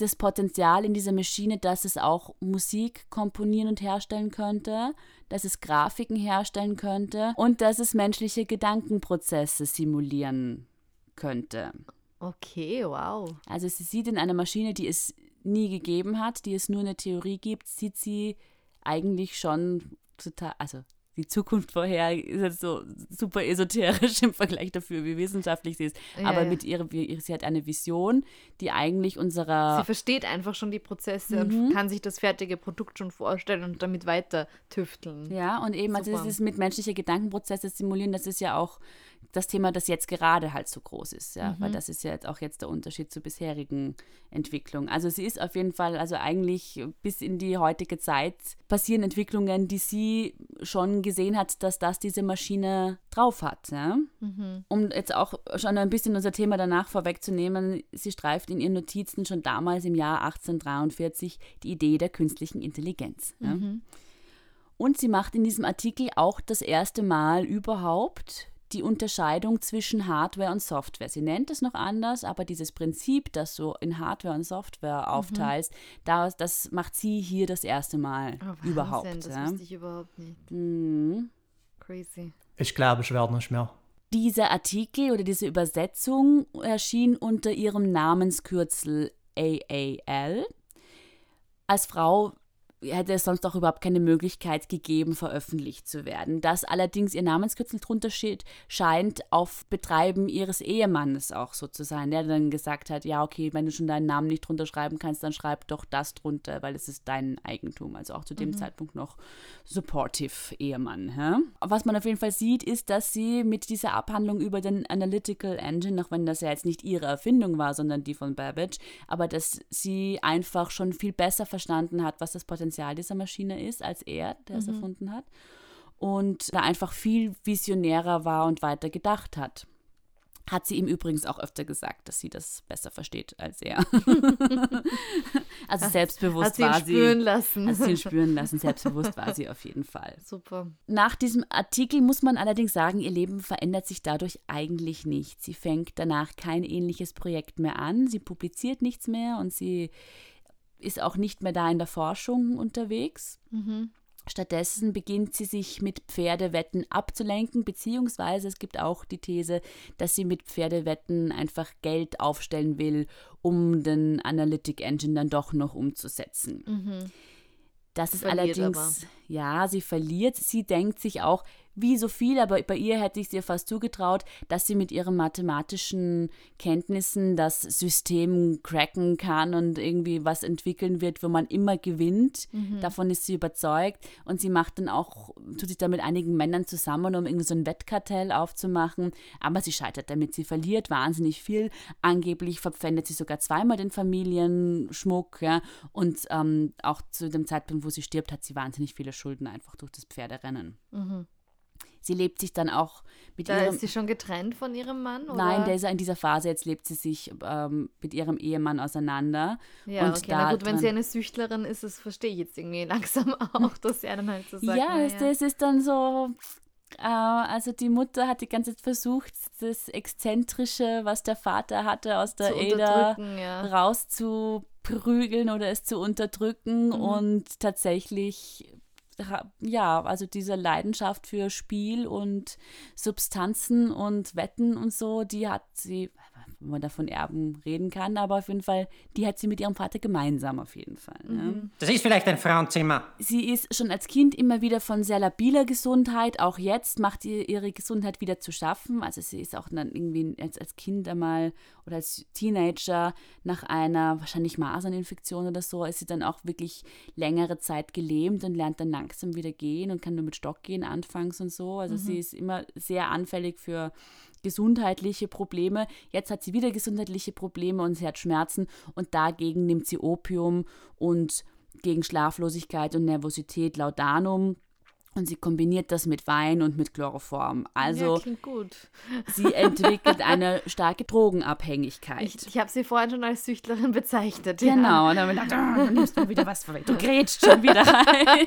das Potenzial in dieser Maschine, dass es auch Musik komponieren und herstellen könnte, dass es Grafiken herstellen könnte und dass es menschliche Gedankenprozesse simulieren könnte. Okay, wow. Also sie sieht in einer Maschine, die es nie gegeben hat, die es nur eine Theorie gibt, sieht sie eigentlich schon total, also die Zukunft vorher ist jetzt so super esoterisch im Vergleich dafür, wie wissenschaftlich sie ist. Ja, Aber ja. mit ihrer, sie hat eine Vision, die eigentlich unserer. Sie versteht einfach schon die Prozesse mhm. und kann sich das fertige Produkt schon vorstellen und damit weiter tüfteln. Ja, und eben, also super. also es ist mit menschlicher Gedankenprozesse simulieren, das ist ja auch das Thema, das jetzt gerade halt so groß ist, ja, mhm. weil das ist ja jetzt auch jetzt der Unterschied zur bisherigen Entwicklung. Also sie ist auf jeden Fall, also eigentlich bis in die heutige Zeit passieren Entwicklungen, die sie schon gesehen hat, dass das diese Maschine drauf hat. Ja? Mhm. Um jetzt auch schon ein bisschen unser Thema danach vorwegzunehmen, sie streift in ihren Notizen schon damals im Jahr 1843 die Idee der künstlichen Intelligenz. Ja? Mhm. Und sie macht in diesem Artikel auch das erste Mal überhaupt die Unterscheidung zwischen Hardware und Software. Sie nennt es noch anders, aber dieses Prinzip, das du in Hardware und Software mhm. aufteilst, das, das macht sie hier das erste Mal oh, überhaupt. Das ja. wusste ich überhaupt nicht. Mhm. Crazy. Ich glaube, ich werde nicht mehr. Dieser Artikel oder diese Übersetzung erschien unter ihrem Namenskürzel AAL. Als Frau hätte es sonst auch überhaupt keine Möglichkeit gegeben, veröffentlicht zu werden. Dass allerdings ihr Namenskürzel drunter steht, scheint auf Betreiben ihres Ehemannes auch so zu sein, der dann gesagt hat, ja, okay, wenn du schon deinen Namen nicht drunter schreiben kannst, dann schreib doch das drunter, weil es ist dein Eigentum. Also auch zu dem mhm. Zeitpunkt noch supportive Ehemann. Hä? Was man auf jeden Fall sieht, ist, dass sie mit dieser Abhandlung über den Analytical Engine, auch wenn das ja jetzt nicht ihre Erfindung war, sondern die von Babbage, aber dass sie einfach schon viel besser verstanden hat, was das Potenzial Potenzial dieser Maschine ist, als er, der mhm. es erfunden hat. Und da einfach viel visionärer war und weiter gedacht hat. Hat sie ihm übrigens auch öfter gesagt, dass sie das besser versteht als er. also selbstbewusst hat sie war sie. Spüren lassen. Hat sie ihn spüren lassen. Selbstbewusst war sie auf jeden Fall. Super. Nach diesem Artikel muss man allerdings sagen, ihr Leben verändert sich dadurch eigentlich nicht. Sie fängt danach kein ähnliches Projekt mehr an. Sie publiziert nichts mehr und sie ist auch nicht mehr da in der Forschung unterwegs. Mhm. Stattdessen beginnt sie sich mit Pferdewetten abzulenken, beziehungsweise es gibt auch die These, dass sie mit Pferdewetten einfach Geld aufstellen will, um den Analytic Engine dann doch noch umzusetzen. Mhm. Das ist verliert allerdings, aber. ja, sie verliert. Sie denkt sich auch, wie so viel, aber bei ihr hätte ich es ihr fast zugetraut, dass sie mit ihren mathematischen Kenntnissen das System cracken kann und irgendwie was entwickeln wird, wo man immer gewinnt. Mhm. Davon ist sie überzeugt. Und sie macht dann auch, tut sich da mit einigen Männern zusammen, um irgendwie so ein Wettkartell aufzumachen. Aber sie scheitert damit. Sie verliert wahnsinnig viel. Angeblich verpfändet sie sogar zweimal den Familienschmuck. Ja? Und ähm, auch zu dem Zeitpunkt, wo sie stirbt, hat sie wahnsinnig viele Schulden einfach durch das Pferderennen. Mhm. Sie lebt sich dann auch mit da ihrem. Ist sie schon getrennt von ihrem Mann? Oder? Nein, der ist in dieser Phase. Jetzt lebt sie sich ähm, mit ihrem Ehemann auseinander. Ja, und okay. Na gut, wenn sie eine Süchtlerin ist, das verstehe ich jetzt irgendwie langsam auch, dass er dann halt so sagt. Ja, ja. das ist dann so. Äh, also die Mutter hat die ganze Zeit versucht, das Exzentrische, was der Vater hatte, aus der Ada ja. rauszuprügeln oder es zu unterdrücken. Mhm. Und tatsächlich ja, also diese Leidenschaft für Spiel und Substanzen und Wetten und so, die hat sie, wenn man davon Erben reden kann, aber auf jeden Fall, die hat sie mit ihrem Vater gemeinsam auf jeden Fall. Ne? Mhm. Das ist vielleicht ein Frauenzimmer. Sie ist schon als Kind immer wieder von sehr labiler Gesundheit, auch jetzt macht ihr ihre Gesundheit wieder zu schaffen. Also sie ist auch dann irgendwie als, als Kind einmal oder als Teenager nach einer wahrscheinlich Maserninfektion oder so, ist sie dann auch wirklich längere Zeit gelähmt und lernt dann langsam wieder gehen und kann nur mit Stock gehen anfangs und so. Also mhm. sie ist immer sehr anfällig für gesundheitliche Probleme. Jetzt hat sie wieder gesundheitliche Probleme und sie hat Schmerzen und dagegen nimmt sie Opium und gegen Schlaflosigkeit und Nervosität Laudanum. Und sie kombiniert das mit Wein und mit Chloroform. Also ja, gut. sie entwickelt eine starke Drogenabhängigkeit. Ich, ich habe sie vorhin schon als Süchtlerin bezeichnet. Genau. Ja. Und dann habe ich gedacht, oh, du nimmst mal wieder was vorweg. Du grätst schon wieder rein.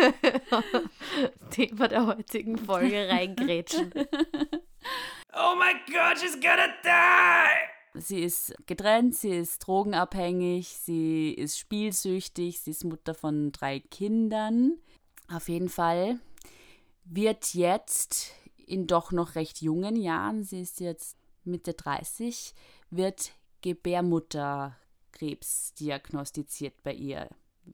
Thema der heutigen Folge reingrätschen. Oh my God, she's gonna die! Sie ist getrennt, sie ist drogenabhängig, sie ist spielsüchtig, sie ist Mutter von drei Kindern. Auf jeden Fall wird jetzt in doch noch recht jungen Jahren, sie ist jetzt Mitte 30, wird Gebärmutter Krebs diagnostiziert bei ihr.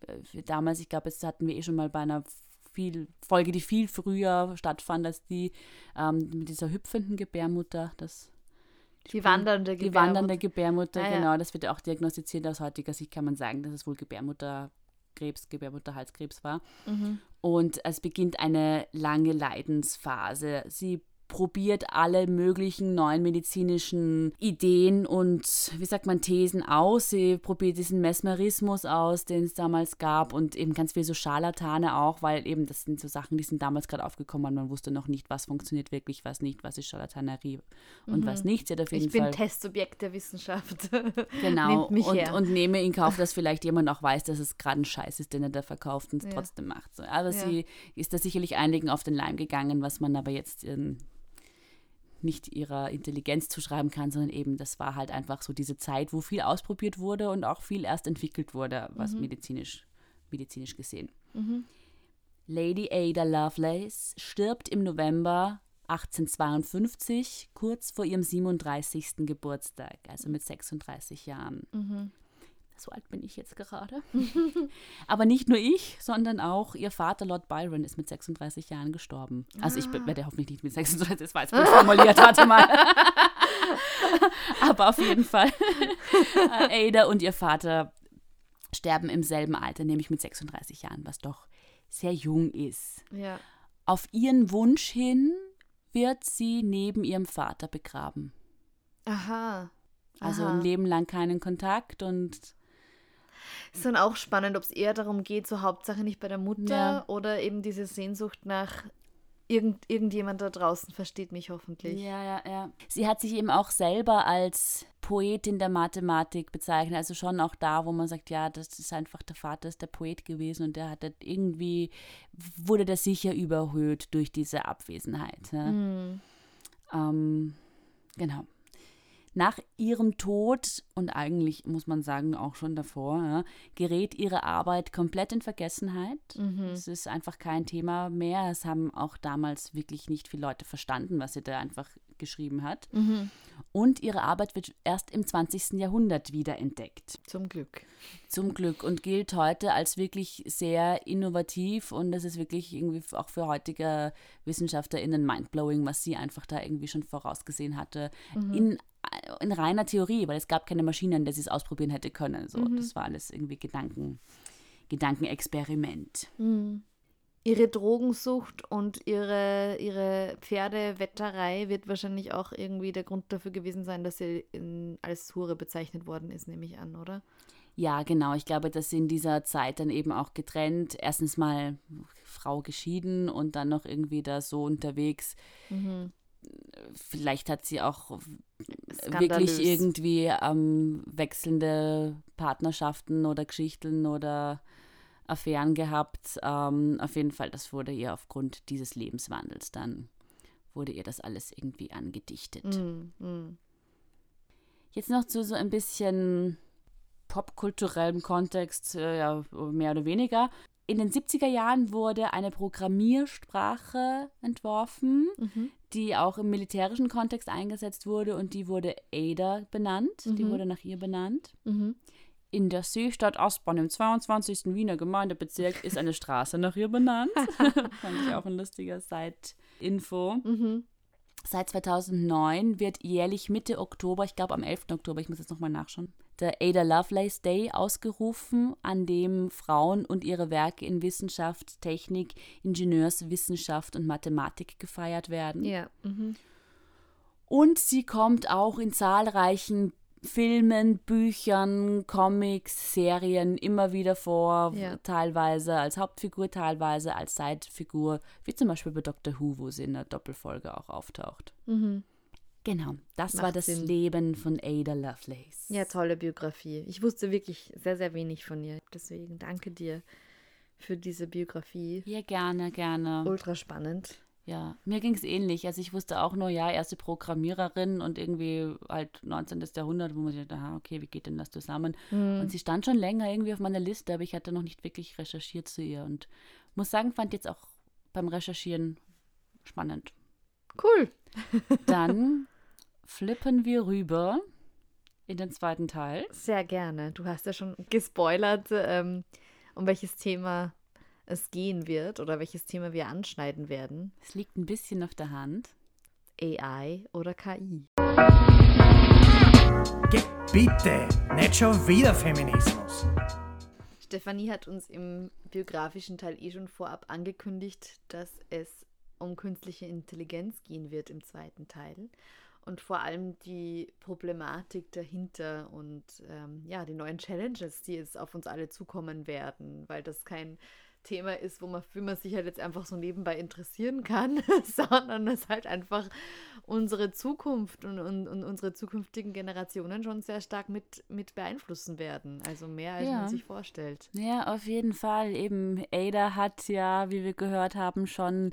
Äh, damals, ich glaube, das hatten wir eh schon mal bei einer viel, Folge, die viel früher stattfand als die ähm, mit dieser hüpfenden Gebärmutter. Das die wandernde Gebärmutter. Die wandernde Gebärmutter, ah, genau. Ja. Das wird auch diagnostiziert. Aus heutiger Sicht kann man sagen, dass es wohl Gebärmutterkrebs, Gebärmutterhalskrebs war. Mhm. Und es beginnt eine lange Leidensphase. Sie probiert alle möglichen neuen medizinischen Ideen und, wie sagt man, Thesen aus. Sie probiert diesen Mesmerismus aus, den es damals gab und eben ganz viel so Scharlatane auch, weil eben das sind so Sachen, die sind damals gerade aufgekommen und man wusste noch nicht, was funktioniert wirklich, was nicht, was ist Scharlatanerie und mhm. was nicht. Sie hat auf jeden ich bin Testsubjekt der Wissenschaft. Genau. und, und, nehme in Kauf, dass vielleicht jemand auch weiß, dass es gerade ein Scheiß ist, den er da verkauft und es ja. trotzdem macht. So, aber ja. sie ist da sicherlich einigen auf den Leim gegangen, was man aber jetzt in nicht ihrer Intelligenz zuschreiben kann, sondern eben, das war halt einfach so diese Zeit, wo viel ausprobiert wurde und auch viel erst entwickelt wurde, was mhm. medizinisch, medizinisch gesehen. Mhm. Lady Ada Lovelace stirbt im November 1852, kurz vor ihrem 37. Geburtstag, also mit 36 Jahren. Mhm. So alt bin ich jetzt gerade. Aber nicht nur ich, sondern auch ihr Vater Lord Byron ist mit 36 Jahren gestorben. Also ich ah. werde hoffentlich nicht mit 36, das war jetzt gut formuliert, warte mal. Aber auf jeden Fall. Ada und ihr Vater sterben im selben Alter, nämlich mit 36 Jahren, was doch sehr jung ist. Ja. Auf ihren Wunsch hin wird sie neben ihrem Vater begraben. Aha. Also ein Leben lang keinen Kontakt und ist dann auch spannend, ob es eher darum geht, so Hauptsache nicht bei der Mutter ja. oder eben diese Sehnsucht nach irgend, irgendjemand da draußen versteht mich hoffentlich. Ja, ja, ja. Sie hat sich eben auch selber als Poetin der Mathematik bezeichnet. Also schon auch da, wo man sagt, ja, das ist einfach der Vater ist der Poet gewesen und der hat irgendwie, wurde das sicher überhöht durch diese Abwesenheit. Ja. Mhm. Ähm, genau. Nach ihrem Tod und eigentlich muss man sagen auch schon davor, ja, gerät ihre Arbeit komplett in Vergessenheit. Mhm. Es ist einfach kein Thema mehr. Es haben auch damals wirklich nicht viele Leute verstanden, was sie da einfach geschrieben hat. Mhm. Und ihre Arbeit wird erst im 20. Jahrhundert wiederentdeckt. Zum Glück. Zum Glück und gilt heute als wirklich sehr innovativ und es ist wirklich irgendwie auch für heutige WissenschaftlerInnen mindblowing, was sie einfach da irgendwie schon vorausgesehen hatte. Mhm. In in reiner Theorie, weil es gab keine Maschine, an der sie es ausprobieren hätte können. So, mhm. Das war alles irgendwie Gedanken, Gedankenexperiment. Mhm. Ihre Drogensucht und ihre, ihre Pferdewetterei wird wahrscheinlich auch irgendwie der Grund dafür gewesen sein, dass sie in, als Hure bezeichnet worden ist, nehme ich an, oder? Ja, genau. Ich glaube, dass sie in dieser Zeit dann eben auch getrennt, erstens mal Frau geschieden und dann noch irgendwie da so unterwegs. Mhm vielleicht hat sie auch Skandalös. wirklich irgendwie ähm, wechselnde Partnerschaften oder Geschichten oder Affären gehabt. Ähm, auf jeden Fall, das wurde ihr aufgrund dieses Lebenswandels dann, wurde ihr das alles irgendwie angedichtet. Mm, mm. Jetzt noch zu so ein bisschen popkulturellem Kontext, äh, ja, mehr oder weniger. In den 70er Jahren wurde eine Programmiersprache entworfen, mhm die auch im militärischen Kontext eingesetzt wurde und die wurde Ada benannt. Mhm. Die wurde nach ihr benannt. Mhm. In der Seestadt Aspern im 22. Wiener Gemeindebezirk ist eine Straße nach ihr benannt. Fand ich auch ein lustiger Side-Info. Mhm. Seit 2009 wird jährlich Mitte Oktober, ich glaube am 11. Oktober, ich muss jetzt nochmal nachschauen, der Ada Lovelace Day ausgerufen, an dem Frauen und ihre Werke in Wissenschaft, Technik, Ingenieurswissenschaft und Mathematik gefeiert werden. Ja. Mhm. Und sie kommt auch in zahlreichen Filmen, Büchern, Comics, Serien immer wieder vor, ja. teilweise als Hauptfigur, teilweise als Sidefigur, wie zum Beispiel bei Doctor Who, wo sie in der Doppelfolge auch auftaucht. Mhm. Genau, das Macht war das Sinn. Leben von Ada Lovelace. Ja, tolle Biografie. Ich wusste wirklich sehr, sehr wenig von ihr. Deswegen danke dir für diese Biografie. Ja, gerne, gerne. Ultra spannend. Ja, mir ging es ähnlich. Also ich wusste auch nur, ja, erste Programmiererin und irgendwie halt 19. Jahrhundert, wo man sich dachte, okay, wie geht denn das zusammen? Mhm. Und sie stand schon länger irgendwie auf meiner Liste, aber ich hatte noch nicht wirklich recherchiert zu ihr und muss sagen, fand jetzt auch beim Recherchieren spannend. Cool. Dann flippen wir rüber in den zweiten Teil? Sehr gerne. Du hast ja schon gespoilert, ähm, um welches Thema es gehen wird oder welches Thema wir anschneiden werden. Es liegt ein bisschen auf der Hand. AI oder KI. Ge bitte, nicht schon wieder Feminismus. Stefanie hat uns im biografischen Teil eh schon vorab angekündigt, dass es um künstliche Intelligenz gehen wird im zweiten Teil und vor allem die Problematik dahinter und ähm, ja, die neuen Challenges, die jetzt auf uns alle zukommen werden, weil das kein Thema ist, wo man, für man sich halt jetzt einfach so nebenbei interessieren kann, sondern es halt einfach unsere Zukunft und, und, und, unsere zukünftigen Generationen schon sehr stark mit, mit beeinflussen werden. Also mehr, als ja. man sich vorstellt. Ja, auf jeden Fall. Eben Ada hat ja, wie wir gehört haben, schon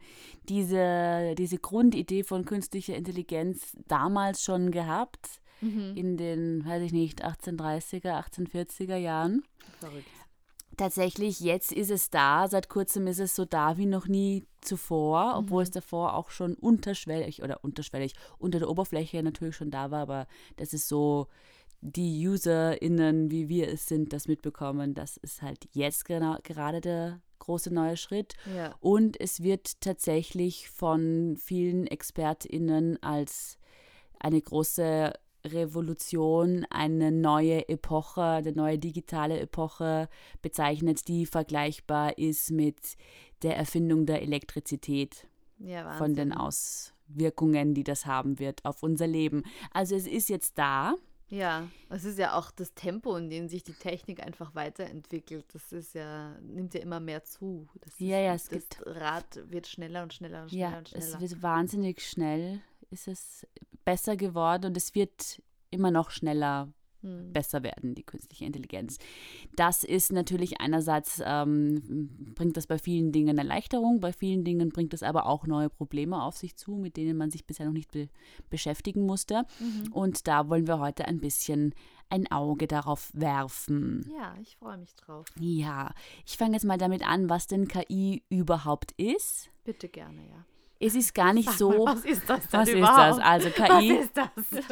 diese, diese Grundidee von künstlicher Intelligenz damals schon gehabt. Mhm. In den, weiß ich nicht, 1830er, 1840er Jahren. Verrückt tatsächlich, jetzt ist es da. Seit kurzem ist es so da wie noch nie zuvor, obwohl mhm. es davor auch schon unterschwellig oder unterschwellig unter der Oberfläche natürlich schon da war, aber das ist so die UserInnen, wie wir es sind, das mitbekommen. Das ist halt jetzt genau, gerade der große neue Schritt. Ja. Und es wird tatsächlich von vielen ExpertInnen als eine große Revolution, eine neue Epoche, eine neue digitale Epoche bezeichnet, die vergleichbar ist mit der Erfindung der Elektrizität. Ja, von den Auswirkungen, die das haben wird auf unser Leben. Also es ist jetzt da. Ja, es ist ja auch das Tempo, in dem sich die Technik einfach weiterentwickelt. Das ist ja, nimmt ja immer mehr zu. Das ja, ja, es das gibt. Rad wird schneller und schneller und schneller ja, und schneller. Es wird wahnsinnig schnell ist es besser geworden und es wird immer noch schneller hm. besser werden, die künstliche Intelligenz. Das ist natürlich einerseits, ähm, bringt das bei vielen Dingen Erleichterung, bei vielen Dingen bringt es aber auch neue Probleme auf sich zu, mit denen man sich bisher noch nicht be beschäftigen musste. Mhm. Und da wollen wir heute ein bisschen ein Auge darauf werfen. Ja, ich freue mich drauf. Ja, ich fange jetzt mal damit an, was denn KI überhaupt ist. Bitte gerne, ja es ist gar nicht Sag so. Mal, was ist das denn Was überhaupt? ist das? Also KI. Was ist das?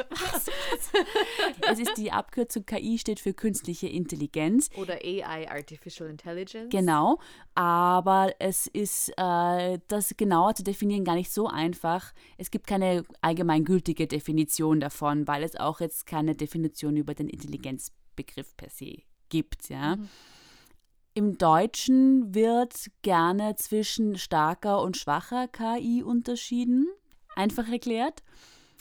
Was? es ist die Abkürzung KI steht für künstliche Intelligenz. Oder AI, Artificial Intelligence. Genau, aber es ist äh, das genauer zu definieren gar nicht so einfach. Es gibt keine allgemeingültige Definition davon, weil es auch jetzt keine Definition über den Intelligenzbegriff per se gibt, ja. Mhm. Im Deutschen wird gerne zwischen starker und schwacher KI unterschieden. Einfach erklärt.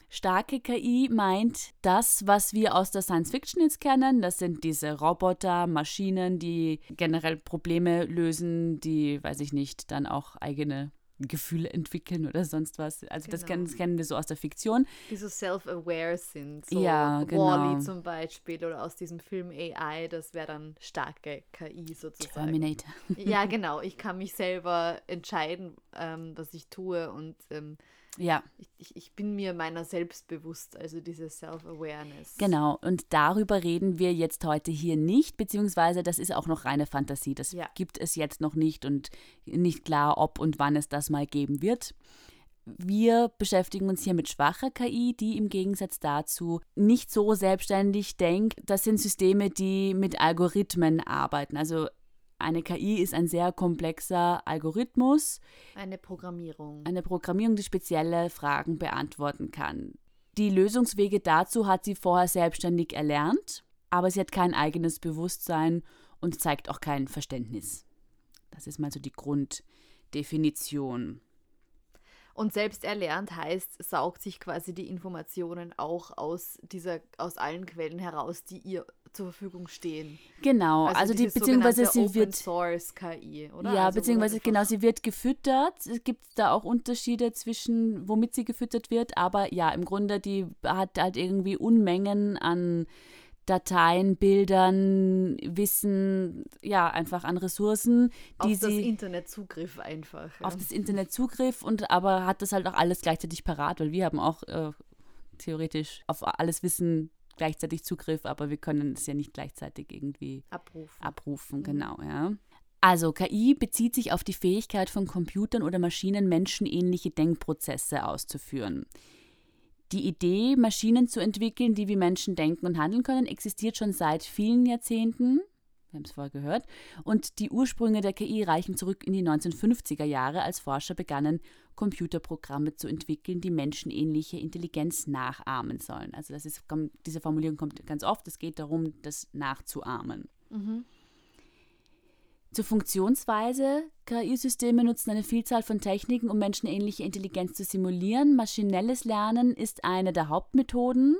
Starke KI meint das, was wir aus der Science Fiction jetzt kennen. Das sind diese Roboter, Maschinen, die generell Probleme lösen, die, weiß ich nicht, dann auch eigene Gefühle entwickeln oder sonst was. Also genau. das, kennen, das, kennen, wir so aus der Fiktion. Die so self-aware sind. So ja, genau. Wally zum Beispiel oder aus diesem Film AI, das wäre dann starke KI sozusagen. Terminator. ja, genau. Ich kann mich selber entscheiden, ähm, was ich tue und ähm, ja. Ich, ich, bin mir meiner selbst bewusst, also diese Self-Awareness. Genau, und darüber reden wir jetzt heute hier nicht, beziehungsweise das ist auch noch reine Fantasie. Das ja. gibt es jetzt noch nicht und nicht klar, ob und wann es das mal geben wird. Wir beschäftigen uns hier mit schwacher KI, die im Gegensatz dazu nicht so selbstständig denkt. Das sind Systeme, die mit Algorithmen arbeiten. Also eine KI ist ein sehr komplexer Algorithmus. Eine Programmierung. Eine Programmierung, die spezielle Fragen beantworten kann. Die Lösungswege dazu hat sie vorher selbstständig erlernt, aber sie hat kein eigenes Bewusstsein und zeigt auch kein Verständnis. Das ist mal so die Grunddefinition. Und selbst erlernt heißt, saugt sich quasi die Informationen auch aus dieser, aus allen Quellen heraus, die ihr zur Verfügung stehen. Genau, also, also die beziehungsweise sie Open wird Source KI, oder? Ja, also beziehungsweise genau, sie wird gefüttert. Es gibt da auch Unterschiede zwischen, womit sie gefüttert wird, aber ja, im Grunde die hat halt irgendwie Unmengen an Dateien, Bildern, Wissen, ja, einfach an Ressourcen, die auf sie. Auf das Internetzugriff einfach. Ja. Auf das Internetzugriff und aber hat das halt auch alles gleichzeitig parat, weil wir haben auch äh, theoretisch auf alles Wissen gleichzeitig Zugriff, aber wir können es ja nicht gleichzeitig irgendwie abrufen. Abrufen, mhm. genau, ja. Also KI bezieht sich auf die Fähigkeit von Computern oder Maschinen, menschenähnliche Denkprozesse auszuführen. Die Idee, Maschinen zu entwickeln, die wie Menschen denken und handeln können, existiert schon seit vielen Jahrzehnten. Wir haben es vorher gehört. Und die Ursprünge der KI reichen zurück in die 1950er Jahre, als Forscher begannen, Computerprogramme zu entwickeln, die menschenähnliche Intelligenz nachahmen sollen. Also das ist, diese Formulierung kommt ganz oft. Es geht darum, das nachzuahmen. Mhm. Zur Funktionsweise. KI-Systeme nutzen eine Vielzahl von Techniken, um menschenähnliche Intelligenz zu simulieren. Maschinelles Lernen ist eine der Hauptmethoden,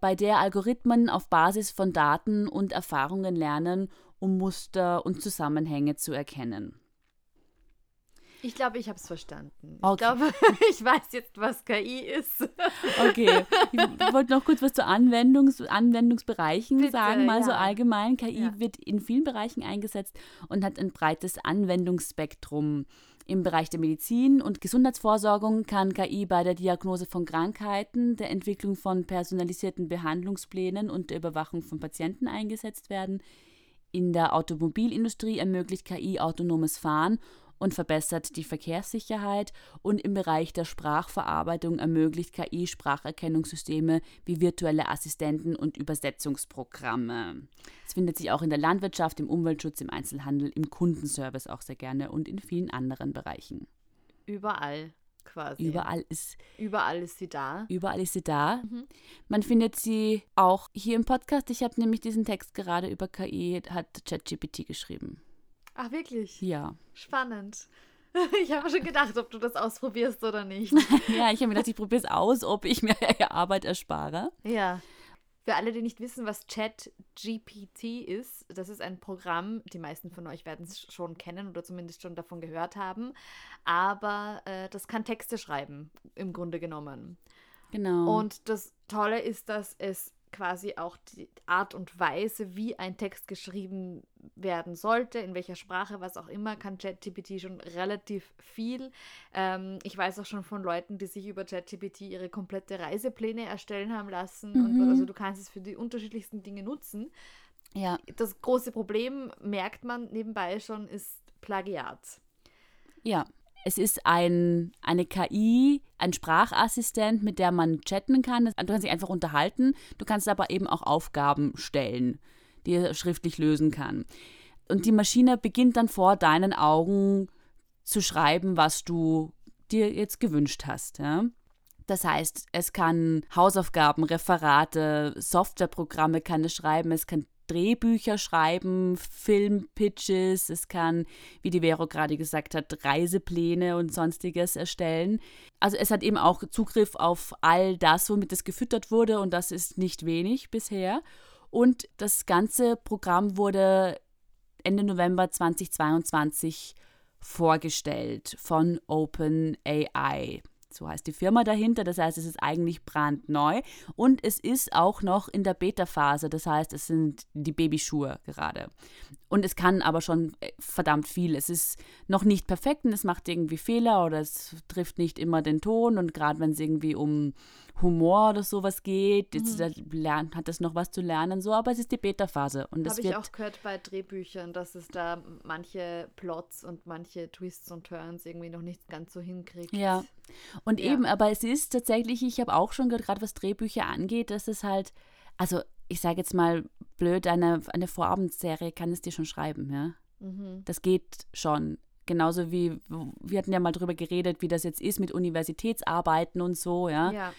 bei der Algorithmen auf Basis von Daten und Erfahrungen lernen, um Muster und Zusammenhänge zu erkennen. Ich glaube, ich habe es verstanden. Okay. Ich glaube, ich weiß jetzt, was KI ist. Okay. Ich wollte noch kurz was zu Anwendungs Anwendungsbereichen Bitte, sagen, mal ja. so allgemein. KI ja. wird in vielen Bereichen eingesetzt und hat ein breites Anwendungsspektrum. Im Bereich der Medizin und Gesundheitsvorsorgung kann KI bei der Diagnose von Krankheiten, der Entwicklung von personalisierten Behandlungsplänen und der Überwachung von Patienten eingesetzt werden. In der Automobilindustrie ermöglicht KI autonomes Fahren und verbessert die Verkehrssicherheit und im Bereich der Sprachverarbeitung ermöglicht KI Spracherkennungssysteme wie virtuelle Assistenten und Übersetzungsprogramme. Es findet sich auch in der Landwirtschaft, im Umweltschutz, im Einzelhandel, im Kundenservice auch sehr gerne und in vielen anderen Bereichen. Überall quasi. Überall ist, überall ist sie da. Überall ist sie da. Mhm. Man findet sie auch hier im Podcast. Ich habe nämlich diesen Text gerade über KI, hat ChatGPT geschrieben. Ach, wirklich? Ja. Spannend. Ich habe schon gedacht, ob du das ausprobierst oder nicht. ja, ich habe mir gedacht, ich probiere es aus, ob ich mir Arbeit erspare. Ja. Für alle, die nicht wissen, was ChatGPT ist, das ist ein Programm, die meisten von euch werden es schon kennen oder zumindest schon davon gehört haben, aber äh, das kann Texte schreiben, im Grunde genommen. Genau. Und das Tolle ist, dass es quasi auch die Art und Weise, wie ein Text geschrieben werden sollte, in welcher Sprache, was auch immer, kann ChatGPT schon relativ viel. Ähm, ich weiß auch schon von Leuten, die sich über ChatGPT ihre komplette Reisepläne erstellen haben lassen. Mhm. Und, also du kannst es für die unterschiedlichsten Dinge nutzen. Ja. Das große Problem, merkt man nebenbei schon, ist Plagiat. Ja. Es ist ein, eine KI, ein Sprachassistent, mit der man chatten kann. Du kannst dich einfach unterhalten. Du kannst aber eben auch Aufgaben stellen, die er schriftlich lösen kann. Und die Maschine beginnt dann vor deinen Augen zu schreiben, was du dir jetzt gewünscht hast. Ja? Das heißt, es kann Hausaufgaben, Referate, Softwareprogramme kann es schreiben, es kann Drehbücher schreiben, Filmpitches, es kann, wie die Vero gerade gesagt hat, Reisepläne und sonstiges erstellen. Also es hat eben auch Zugriff auf all das, womit es gefüttert wurde und das ist nicht wenig bisher. Und das ganze Programm wurde Ende November 2022 vorgestellt von OpenAI. So heißt die Firma dahinter. Das heißt, es ist eigentlich brandneu und es ist auch noch in der Beta-Phase. Das heißt, es sind die Babyschuhe gerade. Und es kann aber schon äh, verdammt viel. Es ist noch nicht perfekt und es macht irgendwie Fehler oder es trifft nicht immer den Ton. Und gerade wenn es irgendwie um Humor oder sowas geht, jetzt mhm. lernt, hat es noch was zu lernen, so, aber es ist die Beta-Phase. Habe ich auch gehört bei Drehbüchern, dass es da manche Plots und manche Twists und Turns irgendwie noch nicht ganz so hinkriegt. Ja. Und ja. eben, aber es ist tatsächlich, ich habe auch schon gehört, gerade was Drehbücher angeht, dass es halt, also ich sage jetzt mal blöd, eine, eine Vorabendserie kann es dir schon schreiben, ja. Mhm. Das geht schon. Genauso wie, wir hatten ja mal drüber geredet, wie das jetzt ist mit Universitätsarbeiten und so, ja. ja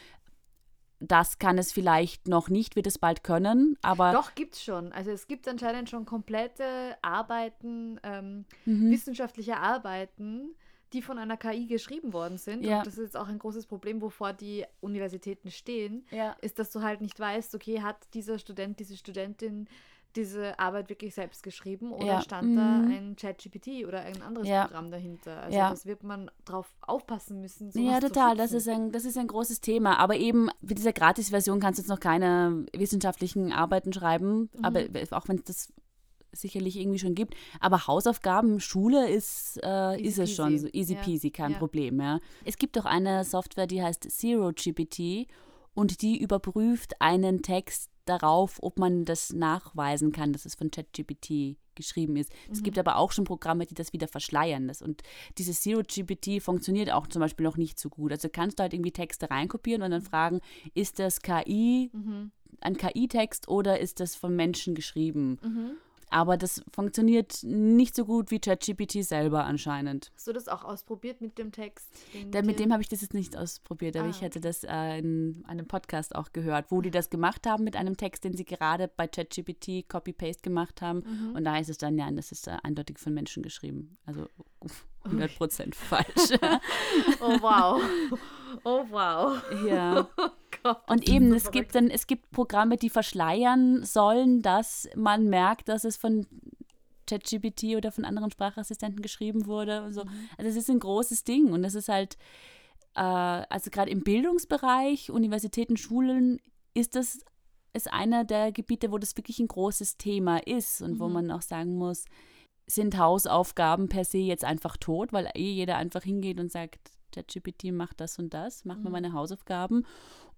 das kann es vielleicht noch nicht, wird es bald können, aber. Doch, gibt es schon. Also es gibt anscheinend schon komplette Arbeiten, ähm, mhm. wissenschaftliche Arbeiten, die von einer KI geschrieben worden sind. Ja. Und das ist jetzt auch ein großes Problem, wovor die Universitäten stehen, ja. ist, dass du halt nicht weißt, okay, hat dieser Student, diese Studentin diese Arbeit wirklich selbst geschrieben oder ja. stand mhm. da ein ChatGPT oder ein anderes ja. Programm dahinter? Also ja. das wird man drauf aufpassen müssen. Ja, total. Das ist, ein, das ist ein großes Thema. Aber eben mit dieser Gratis-Version kannst du jetzt noch keine wissenschaftlichen Arbeiten schreiben. Mhm. Aber auch wenn es das sicherlich irgendwie schon gibt. Aber Hausaufgaben, Schule ist, äh, ist es schon so easy peasy, kein Problem. Ja. Es gibt auch eine Software, die heißt Zero GPT und die überprüft einen Text darauf, ob man das nachweisen kann, dass es von ChatGPT geschrieben ist. Mhm. Es gibt aber auch schon Programme, die das wieder verschleiern. Das. Und dieses Zero-GPT funktioniert auch zum Beispiel noch nicht so gut. Also kannst du halt irgendwie Texte reinkopieren und dann fragen, ist das KI, mhm. ein KI-Text oder ist das von Menschen geschrieben? Mhm. Aber das funktioniert nicht so gut wie ChatGPT selber anscheinend. Hast du das auch ausprobiert mit dem Text? Da, mit dem habe ich das jetzt nicht ausprobiert, aber ah. ich hätte das äh, in einem Podcast auch gehört, wo die das gemacht haben mit einem Text, den sie gerade bei ChatGPT Copy-Paste gemacht haben. Mhm. Und da heißt es dann, ja, das ist äh, eindeutig von Menschen geschrieben. Also 100 Prozent falsch. oh wow. Oh wow. Ja. Oh und eben, es gibt dann, es gibt Programme, die verschleiern sollen, dass man merkt, dass es von ChatGPT oder von anderen Sprachassistenten geschrieben wurde. so. Mhm. Also es ist ein großes Ding und es ist halt, äh, also gerade im Bildungsbereich, Universitäten, Schulen, ist das ist einer der Gebiete, wo das wirklich ein großes Thema ist und mhm. wo man auch sagen muss, sind Hausaufgaben per se jetzt einfach tot, weil eh jeder einfach hingeht und sagt, ChatGPT macht das und das, macht mir mhm. meine Hausaufgaben.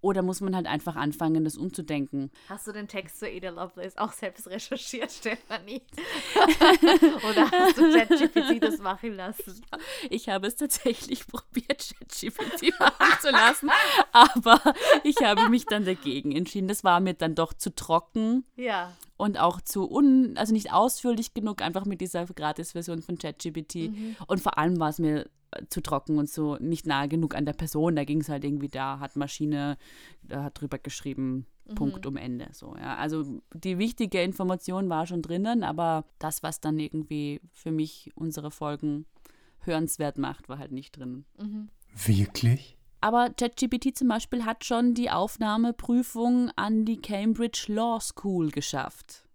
Oder muss man halt einfach anfangen, das umzudenken? Hast du den Text zu Ada Lovelace auch selbst recherchiert, Stefanie? Oder hast du ChatGPT das machen lassen? Ich habe es tatsächlich probiert, ChatGPT machen zu lassen, aber ich habe mich dann dagegen entschieden. Das war mir dann doch zu trocken. Ja. Und auch zu un, also nicht ausführlich genug, einfach mit dieser Gratis-Version von ChatGPT. Mhm. Und vor allem war es mir zu trocken und so nicht nahe genug an der Person. Da ging es halt irgendwie, da hat Maschine, da hat drüber geschrieben, mhm. Punkt um Ende. So, ja. Also die wichtige Information war schon drinnen, aber das, was dann irgendwie für mich unsere Folgen hörenswert macht, war halt nicht drin. Mhm. Wirklich? Aber ChatGPT zum Beispiel hat schon die Aufnahmeprüfung an die Cambridge Law School geschafft.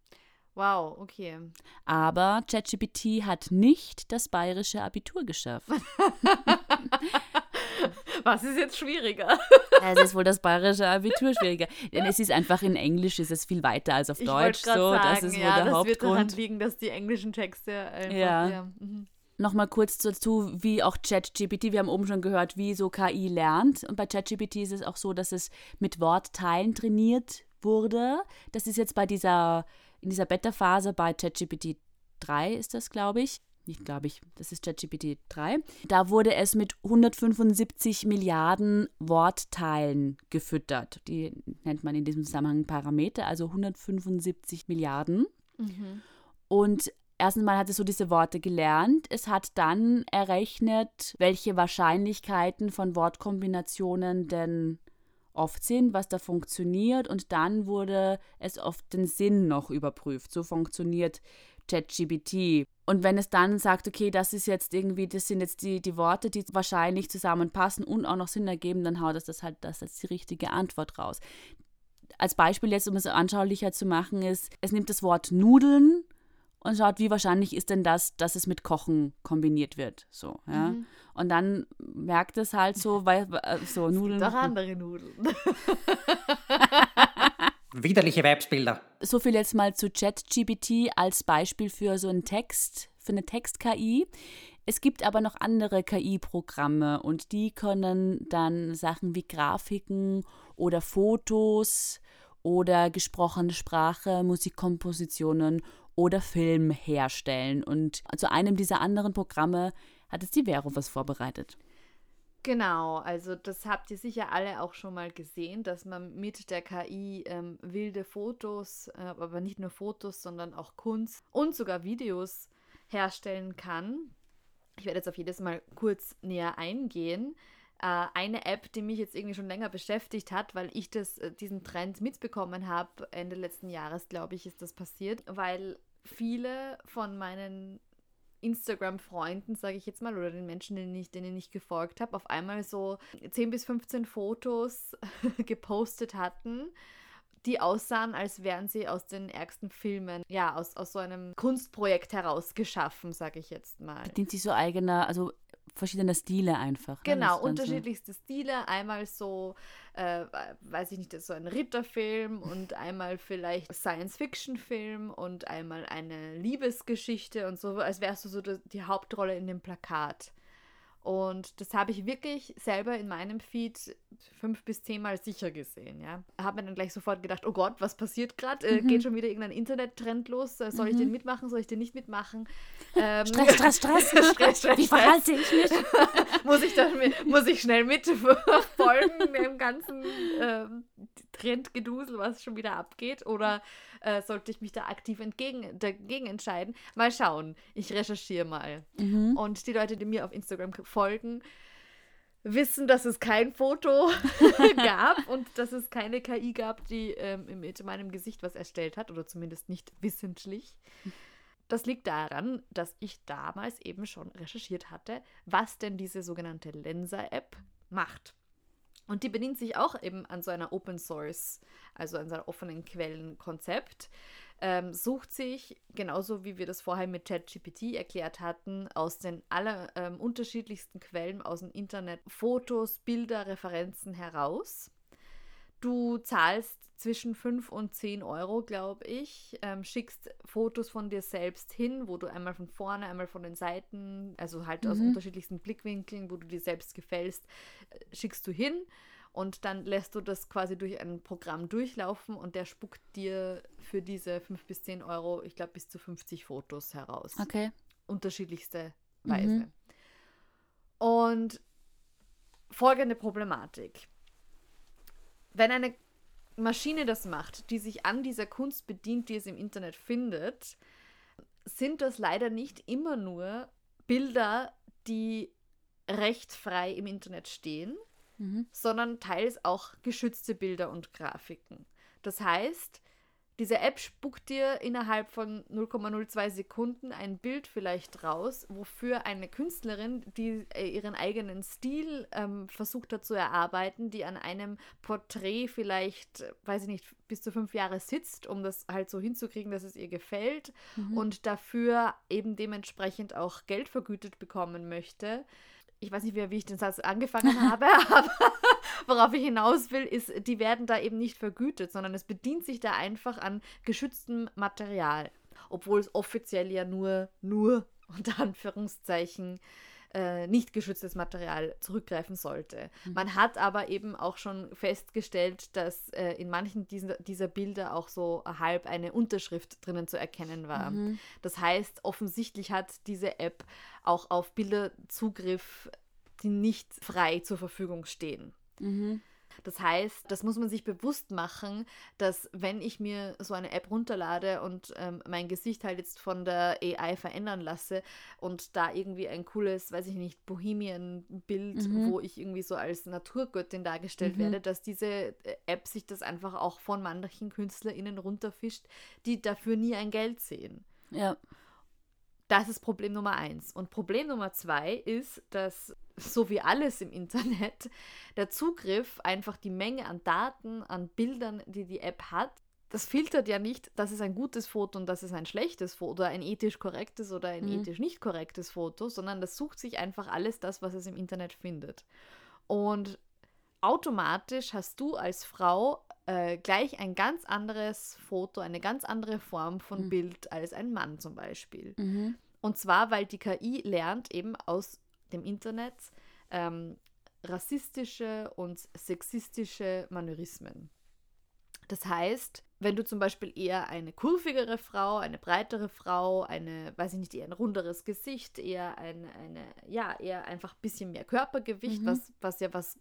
Wow, okay. Aber ChatGPT hat nicht das bayerische Abitur geschafft. Was ist jetzt schwieriger? Es ist wohl das bayerische Abitur schwieriger. Denn es ist einfach in Englisch ist es viel weiter als auf ich Deutsch. So, sagen, das ist wohl ja, der das Hauptgrund. wird daran liegen, dass die englischen Texte einfach. Ja. ja. Mhm. Nochmal kurz dazu, wie auch ChatGPT, wir haben oben schon gehört, wie so KI lernt. Und bei ChatGPT ist es auch so, dass es mit Wortteilen trainiert wurde. Das ist jetzt bei dieser in dieser Beta-Phase bei ChatGPT 3 ist das, glaube ich. Nicht glaube ich, das ist ChatGPT 3. Da wurde es mit 175 Milliarden Wortteilen gefüttert. Die nennt man in diesem Zusammenhang Parameter, also 175 Milliarden. Mhm. Und erstens mal hat es so diese Worte gelernt. Es hat dann errechnet, welche Wahrscheinlichkeiten von Wortkombinationen denn oft sind, was da funktioniert und dann wurde es auf den Sinn noch überprüft. So funktioniert ChatGPT. Und wenn es dann sagt, okay, das ist jetzt irgendwie, das sind jetzt die, die Worte, die wahrscheinlich zusammenpassen und auch noch Sinn ergeben, dann haut es das halt, das ist die richtige Antwort raus. Als Beispiel jetzt, um es anschaulicher zu machen, ist, es nimmt das Wort Nudeln und schaut, wie wahrscheinlich ist denn das, dass es mit Kochen kombiniert wird. So, ja. Mhm. Und dann merkt es halt so, weil äh, so Nudeln. Doch andere Nudeln. Widerliche Weibsbilder. So viel jetzt mal zu ChatGPT als Beispiel für so einen Text, für eine Text-KI. Es gibt aber noch andere KI-Programme und die können dann Sachen wie Grafiken oder Fotos oder gesprochene Sprache, Musikkompositionen oder Film herstellen. Und zu einem dieser anderen Programme hat es die Vero was vorbereitet. Genau, also das habt ihr sicher alle auch schon mal gesehen, dass man mit der KI ähm, wilde Fotos, äh, aber nicht nur Fotos, sondern auch Kunst und sogar Videos herstellen kann. Ich werde jetzt auf jedes Mal kurz näher eingehen. Äh, eine App, die mich jetzt irgendwie schon länger beschäftigt hat, weil ich das, äh, diesen Trend mitbekommen habe, Ende letzten Jahres, glaube ich, ist das passiert, weil viele von meinen Instagram-Freunden, sage ich jetzt mal, oder den Menschen, denen ich, denen ich gefolgt habe, auf einmal so 10 bis 15 Fotos gepostet hatten, die aussahen, als wären sie aus den ärgsten Filmen, ja, aus, aus so einem Kunstprojekt herausgeschaffen, sage ich jetzt mal. Bedient sie so eigener, also verschiedene Stile einfach. Ne? Genau, unterschiedlichste so. Stile. Einmal so, äh, weiß ich nicht, so ein Ritterfilm und einmal vielleicht Science-Fiction-Film und einmal eine Liebesgeschichte und so, als wärst du so die Hauptrolle in dem Plakat. Und das habe ich wirklich selber in meinem Feed fünf bis zehnmal sicher gesehen. Ja. Habe mir dann gleich sofort gedacht, oh Gott, was passiert gerade? Äh, mhm. Geht schon wieder irgendein Internettrend los? Äh, soll mhm. ich den mitmachen? Soll ich den nicht mitmachen? Ähm, Stress, Stress, Stress. Stress, Stress. Wie verhalte ich mich? muss, ich dann, muss ich schnell mitfolgen dem ganzen ähm, Trendgedusel, was schon wieder abgeht? Oder äh, sollte ich mich da aktiv entgegen, dagegen entscheiden? Mal schauen. Ich recherchiere mal. Mhm. Und die Leute, die mir auf Instagram folgen, wissen, dass es kein Foto gab und dass es keine KI gab, die ähm, mit meinem Gesicht was erstellt hat oder zumindest nicht wissentlich. Das liegt daran, dass ich damals eben schon recherchiert hatte, was denn diese sogenannte Lensa-App macht. Und die bedient sich auch eben an so einer Open Source, also an so einem offenen Quellenkonzept. Ähm, sucht sich, genauso wie wir das vorher mit ChatGPT erklärt hatten, aus den aller ähm, unterschiedlichsten Quellen aus dem Internet Fotos, Bilder, Referenzen heraus. Du zahlst zwischen 5 und 10 Euro, glaube ich, ähm, schickst Fotos von dir selbst hin, wo du einmal von vorne, einmal von den Seiten, also halt mhm. aus unterschiedlichsten Blickwinkeln, wo du dir selbst gefällst, äh, schickst du hin und dann lässt du das quasi durch ein Programm durchlaufen und der spuckt dir für diese 5 bis 10 Euro, ich glaube, bis zu 50 Fotos heraus. Okay. Unterschiedlichste Weise. Mhm. Und folgende Problematik. Wenn eine Maschine das macht, die sich an dieser Kunst bedient, die es im Internet findet, sind das leider nicht immer nur Bilder, die recht frei im Internet stehen, mhm. sondern teils auch geschützte Bilder und Grafiken. Das heißt, diese App spuckt dir innerhalb von 0,02 Sekunden ein Bild vielleicht raus, wofür eine Künstlerin, die äh, ihren eigenen Stil ähm, versucht hat zu erarbeiten, die an einem Porträt vielleicht, weiß ich nicht, bis zu fünf Jahre sitzt, um das halt so hinzukriegen, dass es ihr gefällt mhm. und dafür eben dementsprechend auch Geld vergütet bekommen möchte ich weiß nicht, wie, wie ich den Satz angefangen habe, aber worauf ich hinaus will, ist, die werden da eben nicht vergütet, sondern es bedient sich da einfach an geschütztem Material. Obwohl es offiziell ja nur, nur unter Anführungszeichen äh, nicht geschütztes Material zurückgreifen sollte. Mhm. Man hat aber eben auch schon festgestellt, dass äh, in manchen dieser, dieser Bilder auch so halb eine Unterschrift drinnen zu erkennen war. Mhm. Das heißt, offensichtlich hat diese App auch auf Bilder Zugriff, die nicht frei zur Verfügung stehen. Mhm. Das heißt, das muss man sich bewusst machen, dass wenn ich mir so eine App runterlade und ähm, mein Gesicht halt jetzt von der AI verändern lasse und da irgendwie ein cooles, weiß ich nicht, Bohemian-Bild, mhm. wo ich irgendwie so als Naturgöttin dargestellt mhm. werde, dass diese äh, App sich das einfach auch von manchen KünstlerInnen runterfischt, die dafür nie ein Geld sehen. Ja. Das ist Problem Nummer eins. Und Problem Nummer zwei ist, dass so wie alles im Internet der Zugriff, einfach die Menge an Daten, an Bildern, die die App hat, das filtert ja nicht, das ist ein gutes Foto und das ist ein schlechtes Foto oder ein ethisch korrektes oder ein mhm. ethisch nicht korrektes Foto, sondern das sucht sich einfach alles das, was es im Internet findet. Und automatisch hast du als Frau äh, gleich ein ganz anderes Foto, eine ganz andere Form von mhm. Bild als ein Mann zum Beispiel. Mhm. Und zwar, weil die KI lernt eben aus dem Internet ähm, rassistische und sexistische Manörismen. Das heißt, wenn du zum Beispiel eher eine kurvigere Frau, eine breitere Frau, eine, weiß ich nicht, eher ein runderes Gesicht, eher eine, eine ja, eher einfach ein bisschen mehr Körpergewicht, mhm. was, was ja was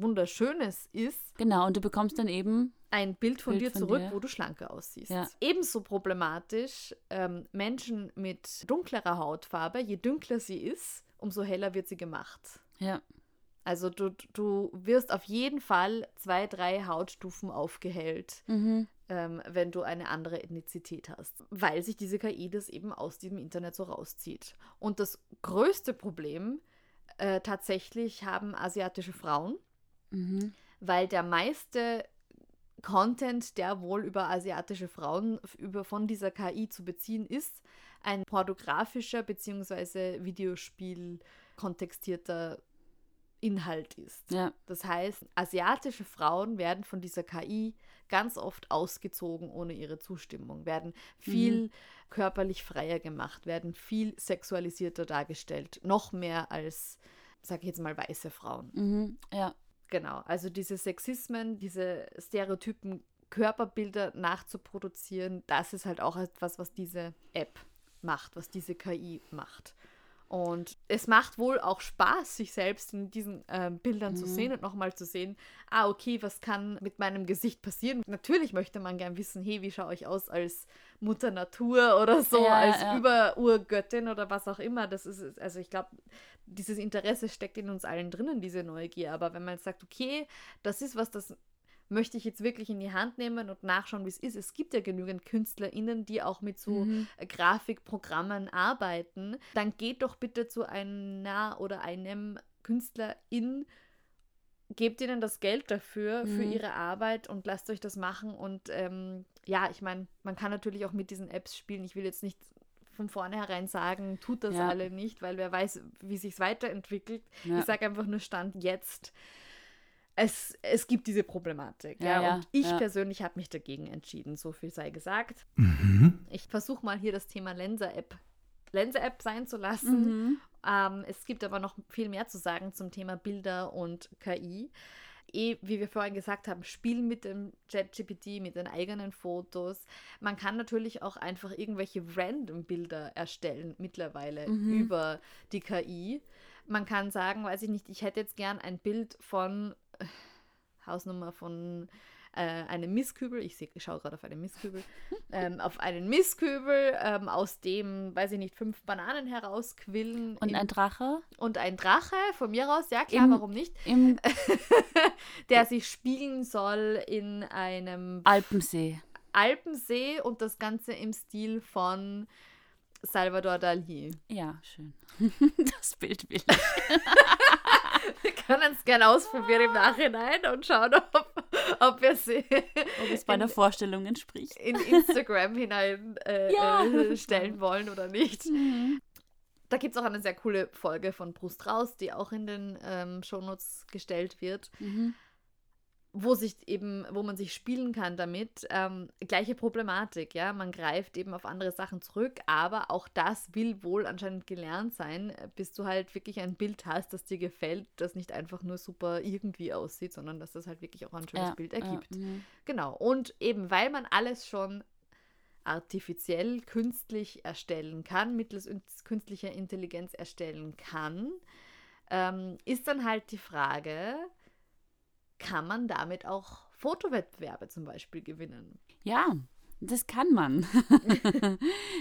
Wunderschönes ist. Genau, und du bekommst dann eben ein Bild von Bild dir von zurück, dir. wo du schlanker aussiehst. Ja. Ebenso problematisch ähm, Menschen mit dunklerer Hautfarbe, je dunkler sie ist, umso heller wird sie gemacht. Ja. Also du, du wirst auf jeden Fall zwei, drei Hautstufen aufgehellt, mhm. ähm, wenn du eine andere Ethnizität hast, weil sich diese KI das eben aus diesem Internet so rauszieht. Und das größte Problem äh, tatsächlich haben asiatische Frauen, mhm. weil der meiste Content, der wohl über asiatische Frauen über, von dieser KI zu beziehen ist, ein pornografischer bzw. Videospiel kontextierter Inhalt ist. Ja. Das heißt, asiatische Frauen werden von dieser KI ganz oft ausgezogen ohne ihre Zustimmung, werden viel mhm. körperlich freier gemacht, werden viel sexualisierter dargestellt, noch mehr als sage ich jetzt mal, weiße Frauen. Mhm. Ja. Genau, also diese Sexismen, diese Stereotypen, Körperbilder nachzuproduzieren, das ist halt auch etwas, was diese App macht, was diese KI macht. Und es macht wohl auch Spaß, sich selbst in diesen ähm, Bildern mhm. zu sehen und nochmal zu sehen, ah, okay, was kann mit meinem Gesicht passieren? Natürlich möchte man gern wissen, hey, wie schaue ich aus als Mutter Natur oder so, ja, als ja. Überurgöttin oder was auch immer. Das ist, also ich glaube, dieses Interesse steckt in uns allen drinnen, diese Neugier. Aber wenn man sagt, okay, das ist was, das möchte ich jetzt wirklich in die Hand nehmen und nachschauen, wie es ist. Es gibt ja genügend KünstlerInnen, die auch mit so mhm. Grafikprogrammen arbeiten. Dann geht doch bitte zu einer oder einem KünstlerIn, gebt ihnen das Geld dafür, mhm. für ihre Arbeit und lasst euch das machen. Und ähm, ja, ich meine, man kann natürlich auch mit diesen Apps spielen. Ich will jetzt nicht von vornherein sagen, tut das ja. alle nicht, weil wer weiß, wie sich es weiterentwickelt. Ja. Ich sage einfach nur Stand jetzt es, es gibt diese Problematik. Ja, ja und ich ja. persönlich habe mich dagegen entschieden, so viel sei gesagt. Mhm. Ich versuche mal hier das Thema Lenser-App Lenser-App sein zu lassen. Mhm. Ähm, es gibt aber noch viel mehr zu sagen zum Thema Bilder und KI. Eh, wie wir vorhin gesagt haben, spielen mit dem ChatGPT, mit den eigenen Fotos. Man kann natürlich auch einfach irgendwelche random Bilder erstellen mittlerweile mhm. über die KI. Man kann sagen, weiß ich nicht, ich hätte jetzt gern ein Bild von Hausnummer von äh, einem Mistkübel. Ich, ich schaue gerade auf einen Mistkübel. ähm, auf einen Mistkübel, ähm, aus dem, weiß ich nicht, fünf Bananen herausquillen. Und ein Drache? Und ein Drache, von mir aus, ja klar, Im, warum nicht? der sich spiegeln soll in einem Alpensee. Alpensee und das Ganze im Stil von Salvador Dali. Ja, schön. das Bild will ich. wir können es gerne ausprobieren im Nachhinein und schauen, ob, ob wir sie ob es meiner Vorstellung entspricht. In Instagram hinein äh, ja. äh, stellen wollen oder nicht. Mhm. Da gibt es auch eine sehr coole Folge von Brust raus, die auch in den ähm, Shownotes gestellt wird. Mhm wo sich eben, wo man sich spielen kann damit, ähm, gleiche Problematik, ja. Man greift eben auf andere Sachen zurück, aber auch das will wohl anscheinend gelernt sein, bis du halt wirklich ein Bild hast, das dir gefällt, das nicht einfach nur super irgendwie aussieht, sondern dass das halt wirklich auch ein schönes ja, Bild ergibt. Ja, mhm. genau. Und eben, weil man alles schon artifiziell, künstlich erstellen kann, mittels künstlicher Intelligenz erstellen kann, ähm, ist dann halt die Frage, kann man damit auch Fotowettbewerbe zum Beispiel gewinnen. Ja, das kann man.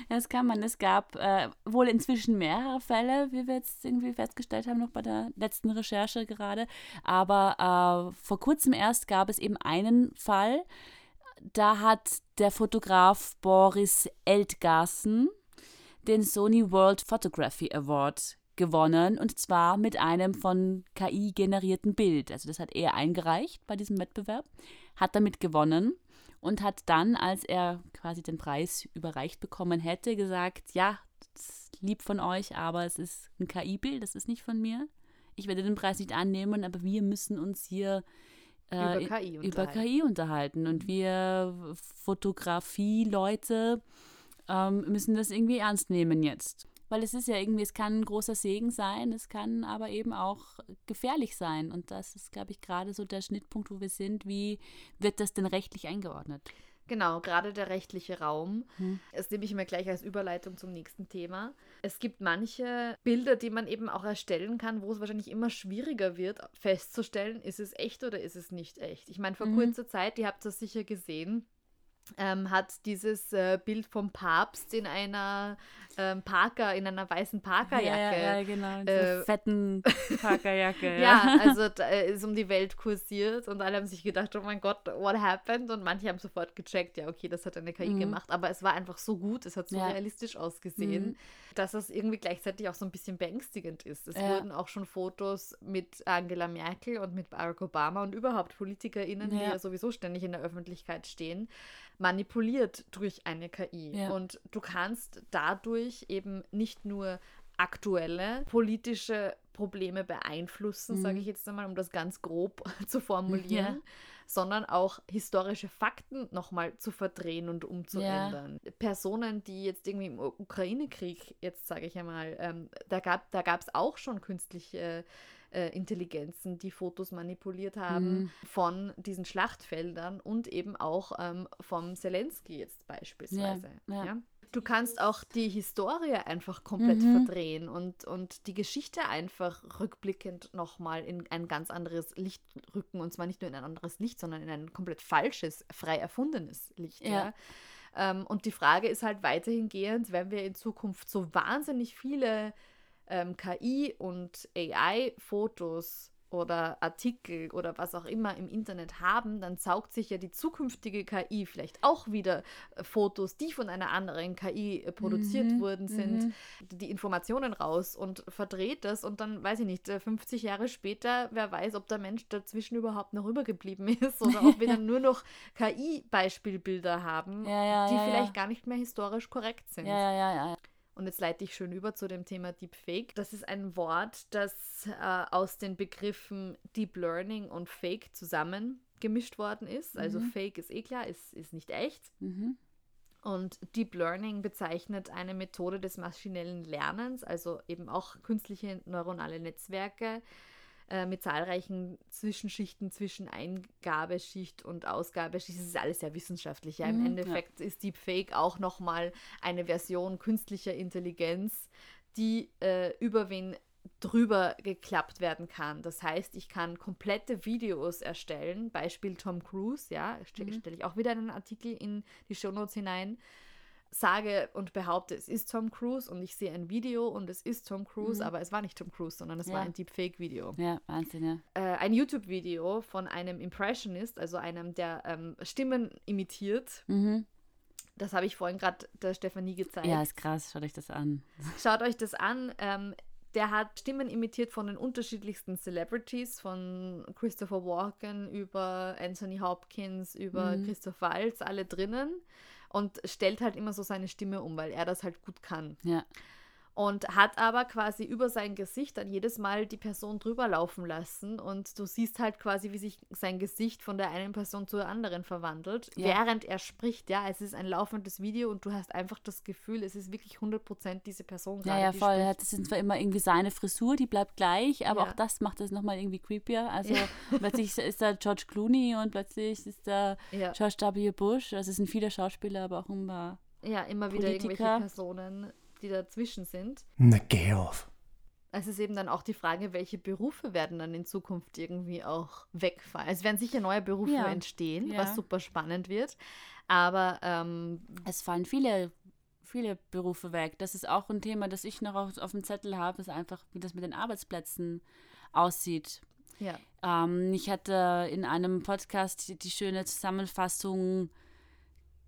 das kann man. Es gab äh, wohl inzwischen mehrere Fälle, wie wir jetzt irgendwie festgestellt haben, noch bei der letzten Recherche gerade. Aber äh, vor kurzem erst gab es eben einen Fall. Da hat der Fotograf Boris Eltgassen den Sony World Photography Award gewonnen und zwar mit einem von KI generierten Bild. Also das hat er eingereicht bei diesem Wettbewerb, hat damit gewonnen und hat dann, als er quasi den Preis überreicht bekommen hätte, gesagt, ja, das ist lieb von euch, aber es ist ein KI-Bild, das ist nicht von mir. Ich werde den Preis nicht annehmen, aber wir müssen uns hier äh, über, KI über, KI unterhalten. Und mhm. wir Fotografie-Leute ähm, müssen das irgendwie ernst nehmen jetzt weil es ist ja irgendwie, es kann ein großer Segen sein, es kann aber eben auch gefährlich sein. Und das ist, glaube ich, gerade so der Schnittpunkt, wo wir sind. Wie wird das denn rechtlich eingeordnet? Genau, gerade der rechtliche Raum. Hm. Das nehme ich mir gleich als Überleitung zum nächsten Thema. Es gibt manche Bilder, die man eben auch erstellen kann, wo es wahrscheinlich immer schwieriger wird, festzustellen, ist es echt oder ist es nicht echt. Ich meine, vor mhm. kurzer Zeit, ihr habt das sicher gesehen, ähm, hat dieses äh, Bild vom Papst in einer ähm, Parker, in einer weißen Parkerjacke. Ja, ja, genau, in äh, fetten Parkerjacke. ja. ja, also da ist um die Welt kursiert und alle haben sich gedacht, oh mein Gott, what happened? Und manche haben sofort gecheckt, ja, okay, das hat eine KI mhm. gemacht, aber es war einfach so gut, es hat so ja. realistisch ausgesehen, mhm. dass es irgendwie gleichzeitig auch so ein bisschen beängstigend ist. Es wurden auch schon Fotos mit Angela Merkel und mit Barack Obama und überhaupt PolitikerInnen, die ja sowieso ständig in der Öffentlichkeit stehen, manipuliert durch eine KI. Ja. Und du kannst dadurch eben nicht nur aktuelle politische Probleme beeinflussen, mhm. sage ich jetzt einmal, um das ganz grob zu formulieren, ja. sondern auch historische Fakten nochmal zu verdrehen und umzuändern. Ja. Personen, die jetzt irgendwie im Ukraine-Krieg, jetzt sage ich einmal, ähm, da gab es da auch schon künstliche äh, Intelligenzen, die Fotos manipuliert haben mhm. von diesen Schlachtfeldern und eben auch ähm, vom Zelensky jetzt beispielsweise. Ja, ja. Du kannst auch die Historie einfach komplett mhm. verdrehen und, und die Geschichte einfach rückblickend nochmal in ein ganz anderes Licht rücken. Und zwar nicht nur in ein anderes Licht, sondern in ein komplett falsches, frei erfundenes Licht. Ja. ja. Ähm, und die Frage ist halt weiterhin gehend, wenn wir in Zukunft so wahnsinnig viele ähm, KI und AI-Fotos oder Artikel oder was auch immer im Internet haben, dann saugt sich ja die zukünftige KI vielleicht auch wieder äh, Fotos, die von einer anderen KI äh, produziert mhm, worden sind, mhm. die Informationen raus und verdreht das und dann weiß ich nicht, 50 äh, Jahre später, wer weiß, ob der Mensch dazwischen überhaupt noch rübergeblieben ist oder ob wir dann nur noch KI-Beispielbilder haben, ja, ja, die ja, vielleicht gar nicht mehr historisch korrekt sind. Ja, ja, ja. Und jetzt leite ich schön über zu dem Thema Deepfake. Das ist ein Wort, das äh, aus den Begriffen Deep Learning und Fake zusammen gemischt worden ist. Also mhm. Fake ist eh klar, ist, ist nicht echt. Mhm. Und Deep Learning bezeichnet eine Methode des maschinellen Lernens, also eben auch künstliche neuronale Netzwerke, äh, mit zahlreichen Zwischenschichten zwischen Eingabeschicht und Ausgabeschicht. Das ist alles sehr wissenschaftlich. Ja. Im mhm, Endeffekt ja. ist Deepfake auch nochmal eine Version künstlicher Intelligenz, die äh, über wen drüber geklappt werden kann. Das heißt, ich kann komplette Videos erstellen, Beispiel Tom Cruise, ja, stelle mhm. stell ich auch wieder einen Artikel in die Shownotes hinein, sage und behaupte, es ist Tom Cruise und ich sehe ein Video und es ist Tom Cruise, mhm. aber es war nicht Tom Cruise, sondern es ja. war ein Deepfake-Video. Ja, Wahnsinn, ja. Äh, ein YouTube-Video von einem Impressionist, also einem, der ähm, Stimmen imitiert. Mhm. Das habe ich vorhin gerade der Stefanie gezeigt. Ja, ist krass, schaut euch das an. Schaut euch das an. Ähm, der hat Stimmen imitiert von den unterschiedlichsten Celebrities, von Christopher Walken über Anthony Hopkins, über mhm. Christoph Waltz, alle drinnen und stellt halt immer so seine Stimme um, weil er das halt gut kann. Ja und hat aber quasi über sein Gesicht dann jedes Mal die Person drüber laufen lassen und du siehst halt quasi, wie sich sein Gesicht von der einen Person zur anderen verwandelt, ja. während er spricht. Ja, es ist ein laufendes Video und du hast einfach das Gefühl, es ist wirklich 100% diese Person gerade. Ja, ja, voll. Spricht. Das ist zwar immer irgendwie seine Frisur, die bleibt gleich, aber ja. auch das macht es nochmal irgendwie creepier. Also ja. plötzlich ist da George Clooney und plötzlich ist da George W. Bush. Also es sind viele Schauspieler, aber auch immer ja, immer wieder Politiker. irgendwelche Personen die dazwischen sind. Na, geh auf. Es ist eben dann auch die Frage, welche Berufe werden dann in Zukunft irgendwie auch wegfallen. Es werden sicher neue Berufe ja. entstehen, ja. was super spannend wird. Aber ähm, es fallen viele, viele Berufe weg. Das ist auch ein Thema, das ich noch auf, auf dem Zettel habe, ist einfach, wie das mit den Arbeitsplätzen aussieht. Ja. Ähm, ich hatte in einem Podcast die, die schöne Zusammenfassung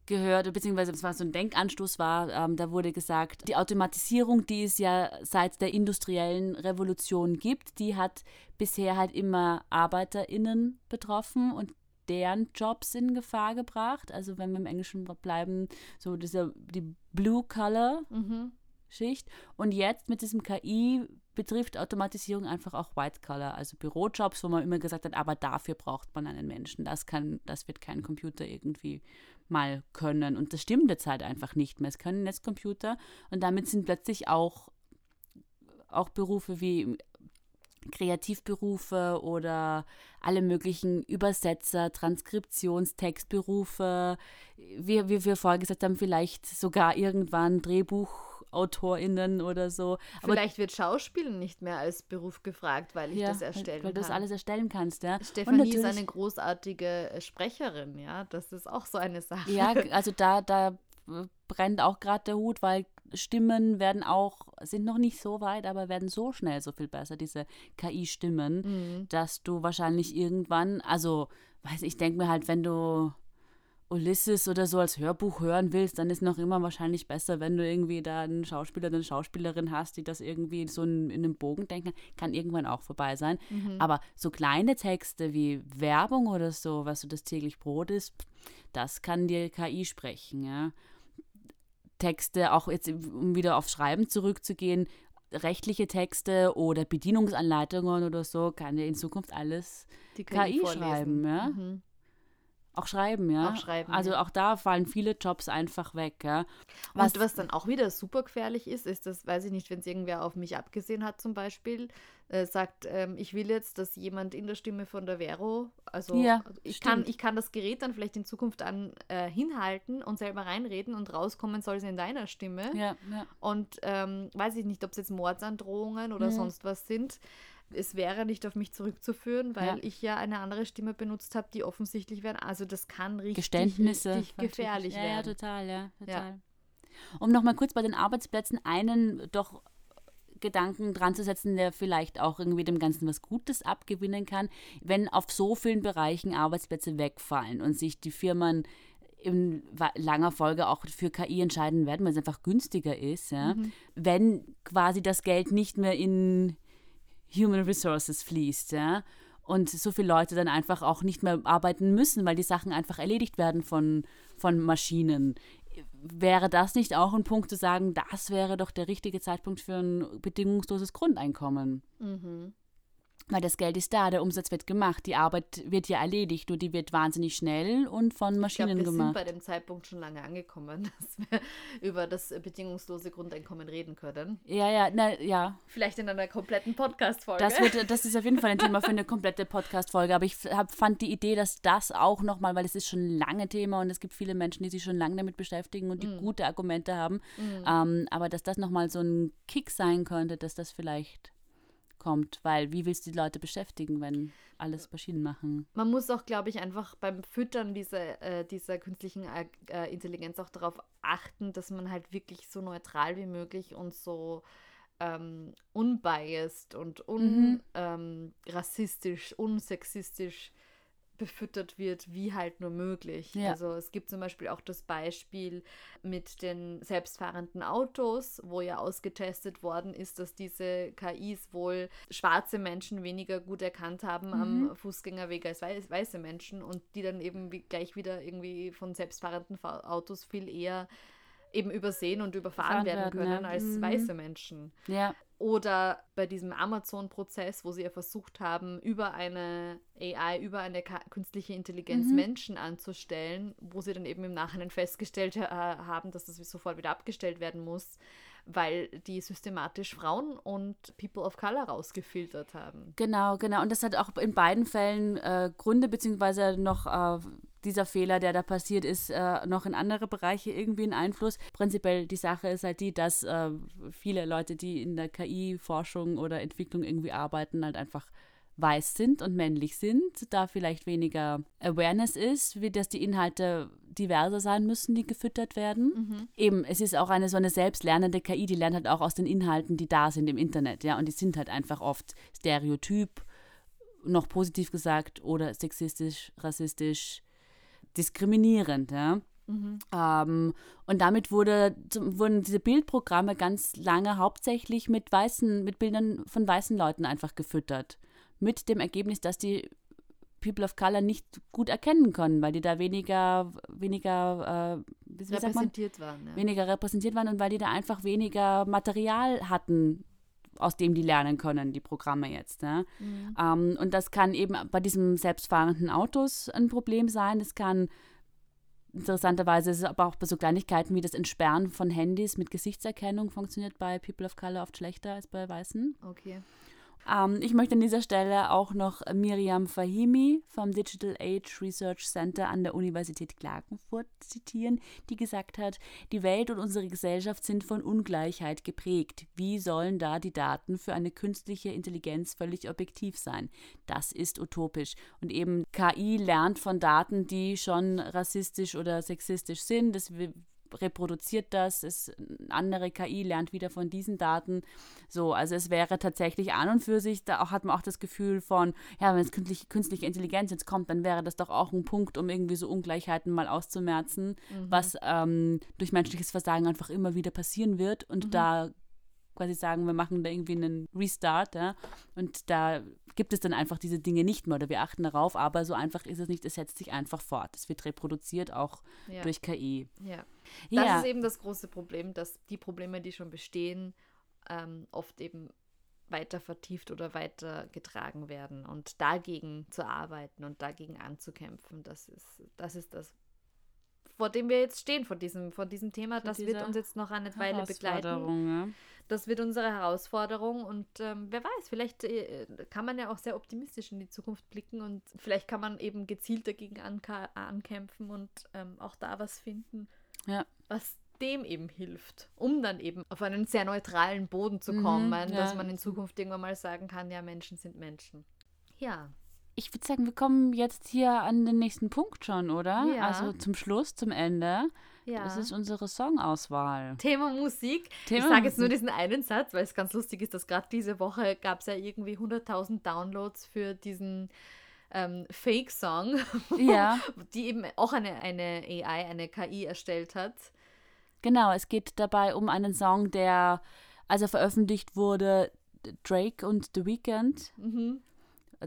gehört, beziehungsweise es war so ein Denkanstoß war, ähm, da wurde gesagt, die Automatisierung, die es ja seit der industriellen Revolution gibt, die hat bisher halt immer ArbeiterInnen betroffen und deren Jobs in Gefahr gebracht. Also wenn wir im Englischen bleiben, so diese, die Blue-Color-Schicht. Mhm. Und jetzt mit diesem KI betrifft Automatisierung einfach auch White Collar, also Bürojobs, wo man immer gesagt hat, aber dafür braucht man einen Menschen. Das kann, das wird kein Computer irgendwie mal können. Und das stimmt jetzt halt einfach nicht mehr. Es können Netzcomputer und damit sind plötzlich auch, auch Berufe wie Kreativberufe oder alle möglichen Übersetzer, Transkriptionstextberufe, wie, wie wir vorher gesagt haben, vielleicht sogar irgendwann DrehbuchautorInnen oder so. Aber Vielleicht wird Schauspielen nicht mehr als Beruf gefragt, weil ich ja, das erstellen weil, weil kann. Weil du das alles erstellen kannst, ja. Stefanie ist eine großartige äh, Sprecherin, ja. Das ist auch so eine Sache. Ja, also da, da brennt auch gerade der Hut, weil Stimmen werden auch, sind noch nicht so weit, aber werden so schnell so viel besser, diese KI-Stimmen, mhm. dass du wahrscheinlich irgendwann, also, weiß ich, denke mir halt, wenn du Ulysses oder so als Hörbuch hören willst, dann ist noch immer wahrscheinlich besser, wenn du irgendwie da einen Schauspieler, eine Schauspielerin hast, die das irgendwie so in, in einem Bogen denken, kann irgendwann auch vorbei sein. Mhm. Aber so kleine Texte wie Werbung oder so, was so das täglich Brot ist, das kann dir KI sprechen, ja. Texte, auch jetzt, um wieder aufs Schreiben zurückzugehen, rechtliche Texte oder Bedienungsanleitungen oder so kann ja in Zukunft alles KI, vorlesen. schreiben, ja. Mhm. Auch schreiben, ja. Auch schreiben, Also ja. auch da fallen viele Jobs einfach weg, ja. Was, was dann auch wieder super gefährlich ist, ist das, weiß ich nicht, wenn es irgendwer auf mich abgesehen hat zum Beispiel, äh, sagt, ähm, ich will jetzt, dass jemand in der Stimme von der Vero, also Ja, ich, kann, ich kann das Gerät dann vielleicht in Zukunft an äh, hinhalten und selber reinreden und rauskommen soll es in deiner Stimme. Ja, ja. Und ähm, weiß ich nicht, ob es jetzt Mordsandrohungen oder Mhm. sonst was sind. Es wäre nicht auf mich zurückzuführen, weil Ja. ich ja eine andere Stimme benutzt habe, die offensichtlich wären. Also das kann richtig, Geständnisse. richtig gefährlich ja, werden. Ja, total, ja, total. Um nochmal kurz bei den Arbeitsplätzen einen doch Gedanken dran zu setzen, der vielleicht auch irgendwie dem Ganzen was Gutes abgewinnen kann, wenn auf so vielen Bereichen Arbeitsplätze wegfallen und sich die Firmen in langer Folge auch für KI entscheiden werden, weil es einfach günstiger ist, ja, wenn quasi das Geld nicht mehr in Human Resources fließt, ja. Und so viele Leute dann einfach auch nicht mehr arbeiten müssen, weil die Sachen einfach erledigt werden von, von Maschinen. Wäre das nicht auch ein Punkt zu sagen, das wäre doch der richtige Zeitpunkt für ein bedingungsloses Grundeinkommen? Weil das Geld ist da, der Umsatz wird gemacht, die Arbeit wird ja erledigt, nur die wird wahnsinnig schnell und von Ich glaube, Maschinen wir sind gemacht. bei dem Zeitpunkt schon lange angekommen, dass wir über das äh, bedingungslose Grundeinkommen reden können. Ja, ja, na, ja. Vielleicht in einer kompletten Podcast-Folge. Das, wird, das ist auf jeden Fall ein Thema für eine komplette Podcast-Folge. Aber ich hab, fand die Idee, dass das auch nochmal, weil es ist schon lange Thema und es gibt viele Menschen, die sich schon lange damit beschäftigen und die gute Argumente haben. Ähm, aber dass das nochmal so ein Kick sein könnte, dass das vielleicht kommt. Weil wie willst du die Leute beschäftigen, wenn alles Maschinen machen? Man muss auch, glaube ich, einfach beim Füttern dieser, äh, dieser künstlichen äh, äh, Intelligenz auch darauf achten, dass man halt wirklich so neutral wie möglich und so ähm, unbiased und Mhm. unrassistisch, ähm, rassistisch, unsexistisch befüttert wird, wie halt nur möglich. Ja. Also es gibt zum Beispiel auch das Beispiel mit den selbstfahrenden Autos, wo ja ausgetestet worden ist, dass diese KIs wohl schwarze Menschen weniger gut erkannt haben am Fußgängerweg als weiß, weiße Menschen und die dann eben gleich wieder irgendwie von selbstfahrenden Fa- Autos viel eher eben übersehen und überfahren Überfahren werden werden, können ja. als Mhm. weiße Menschen. Ja, Oder bei diesem Amazon-Prozess, wo sie ja versucht haben, über eine AI, über eine künstliche Intelligenz Mhm. Menschen anzustellen, wo sie dann eben im Nachhinein festgestellt äh, haben, dass das sofort wieder abgestellt werden muss, weil die systematisch Frauen und People of Color rausgefiltert haben. Genau, genau. Und das hat auch in beiden Fällen äh, Gründe, beziehungsweise noch äh, dieser Fehler, der da passiert ist, äh, noch in andere Bereiche irgendwie einen Einfluss. Prinzipiell die Sache ist halt die, dass äh, viele Leute, die in der KI-Forschung oder Entwicklung irgendwie arbeiten, halt einfach weiß sind und männlich sind, da vielleicht weniger Awareness ist, wie dass die Inhalte diverser sein müssen, die gefüttert werden. Eben, es ist auch eine so eine selbstlernende KI, die lernt halt auch aus den Inhalten, die da sind im Internet, ja, und die sind halt einfach oft stereotyp, noch positiv gesagt, oder sexistisch, rassistisch, diskriminierend, ja. Ähm, und damit wurde, wurden diese Bildprogramme ganz lange hauptsächlich mit weißen, mit Bildern von weißen Leuten einfach gefüttert. Mit dem Ergebnis, dass die People of Color nicht gut erkennen können, weil die da weniger, weniger, äh, man? Repräsentiert waren. Ja. weniger repräsentiert waren und weil die da einfach weniger Material hatten, aus dem die lernen können, die Programme jetzt. Ne? Ähm, und das kann eben bei diesem selbstfahrenden Autos ein Problem sein. Es kann interessanterweise ist es aber auch bei so Kleinigkeiten wie das Entsperren von Handys mit Gesichtserkennung funktioniert bei People of Color oft schlechter als bei Weißen. Okay. Ähm, ich möchte an dieser Stelle auch noch Miriam Fahimi vom Digital Age Research Center an der Universität Klagenfurt zitieren, die gesagt hat, die Welt und unsere Gesellschaft sind von Ungleichheit geprägt. Wie sollen da die Daten für eine künstliche Intelligenz völlig objektiv sein? Das ist utopisch. Und eben KI lernt von Daten, die schon rassistisch oder sexistisch sind. Das reproduziert das, es, eine andere KI lernt wieder von diesen Daten. So, also es wäre tatsächlich an und für sich, da auch, hat man auch das Gefühl von, ja, wenn es künstliche, künstliche Intelligenz jetzt kommt, dann wäre das doch auch ein Punkt, um irgendwie so Ungleichheiten mal auszumerzen, was ähm, durch menschliches Versagen einfach immer wieder passieren wird. Und da quasi sagen, wir machen da irgendwie einen Restart, ja, und da gibt es dann einfach diese Dinge nicht mehr oder wir achten darauf, aber so einfach ist es nicht, es setzt sich einfach fort. Es wird reproduziert auch Ja. durch KI. Ja. Das Ja. ist eben das große Problem, dass die Probleme, die schon bestehen, ähm, oft eben weiter vertieft oder weiter getragen werden und dagegen zu arbeiten und dagegen anzukämpfen, das ist das, ist das vor dem wir jetzt stehen, vor diesem, vor diesem Thema. das wird uns jetzt noch eine Weile begleiten. Ja. Das wird unsere Herausforderung und ähm, wer weiß, vielleicht äh, kann man ja auch sehr optimistisch in die Zukunft blicken und vielleicht kann man eben gezielt dagegen ankämpfen und ähm, auch da was finden, ja. was dem eben hilft, um dann eben auf einen sehr neutralen Boden zu mhm, kommen, mhm, ja. dass man in Zukunft irgendwann mal sagen kann, ja, Menschen sind Menschen. Ja ich würde sagen, wir kommen jetzt hier an den nächsten Punkt schon, oder? Ja. Also zum Schluss, zum Ende. Ja. Das ist unsere Songauswahl. Thema Musik. Thema ich sage jetzt nur diesen einen Satz, weil es ganz lustig ist, dass gerade diese Woche gab es ja irgendwie 100.000 Downloads für diesen ähm, Fake-Song, ja. die eben auch eine, eine AI, eine KI erstellt hat. Genau, es geht dabei um einen Song, der, als er veröffentlicht wurde, Drake und The Weeknd mhm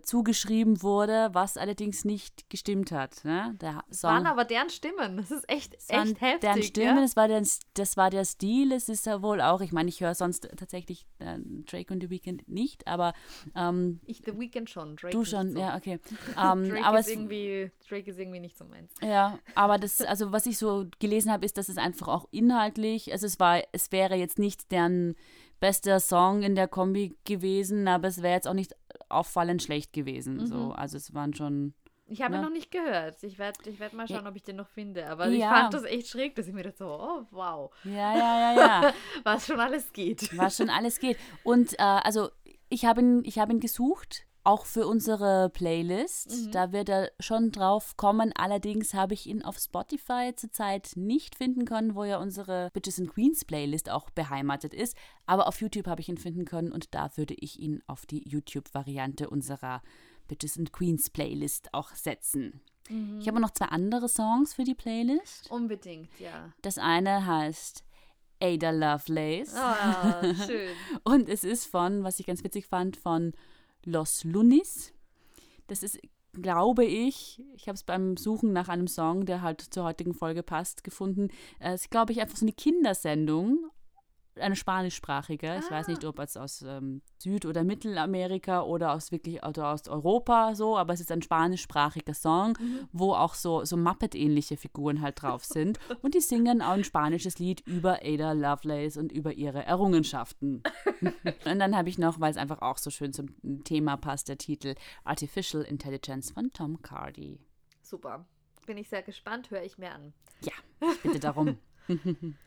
zugeschrieben wurde, was allerdings nicht gestimmt hat. Ne? Der Song, waren aber deren Stimmen. Das ist echt, echt heftig. Deren Stimmen, ja? das, war der, das war der Stil. Es ist ja wohl auch, ich meine, ich höre sonst tatsächlich äh, Drake und The Weeknd nicht, aber. Ähm, ich The Weeknd schon, Drake Du schon, so. ja, okay. Ähm, Drake, aber ist es, irgendwie, Drake ist irgendwie nicht so meins. Ja, aber das, also was ich so gelesen habe, ist, dass es einfach auch inhaltlich, also es war, es wäre jetzt nicht deren bester Song in der Kombi gewesen, aber es wäre jetzt auch nicht auffallend schlecht gewesen. Mhm. So. Also es waren schon. Ich habe ne? noch nicht gehört. Ich werde ich werd mal schauen, ja. ob ich den noch finde. Aber ja. ich fand das echt schräg, dass ich mir dachte so, oh, wow. Ja, ja, ja, ja. Was schon alles geht. Was schon alles geht. Und äh, also ich habe ihn, hab ihn gesucht auch für unsere Playlist. Mhm. Da wird er schon drauf kommen. Allerdings habe ich ihn auf Spotify zurzeit nicht finden können, wo ja unsere Bitches and Queens Playlist auch beheimatet ist. Aber auf YouTube habe ich ihn finden können und da würde ich ihn auf die YouTube-Variante unserer Bitches and Queens Playlist auch setzen. Mhm. Ich habe noch zwei andere Songs für die Playlist. Unbedingt, ja. Das eine heißt Ada Lovelace. Oh, schön. und es ist von, was ich ganz witzig fand, von Los Lunis. Das ist, glaube ich, ich habe es beim Suchen nach einem Song, der halt zur heutigen Folge passt, gefunden. Es ist, glaube ich, einfach so eine Kindersendung eine spanischsprachige. Ah. Ich weiß nicht, ah. ob es aus ähm, Süd- oder Mittelamerika oder aus wirklich oder aus Europa so, aber es ist ein spanischsprachiger Song, mhm. wo auch so, so Muppet-ähnliche Figuren halt drauf sind. und die singen auch ein spanisches Lied über Ada Lovelace und über ihre Errungenschaften. und dann habe ich noch, weil es einfach auch so schön zum Thema passt, der Titel Artificial Intelligence von Tom Cardy. Super. Bin ich sehr gespannt, höre ich mir an. Ja, bitte darum.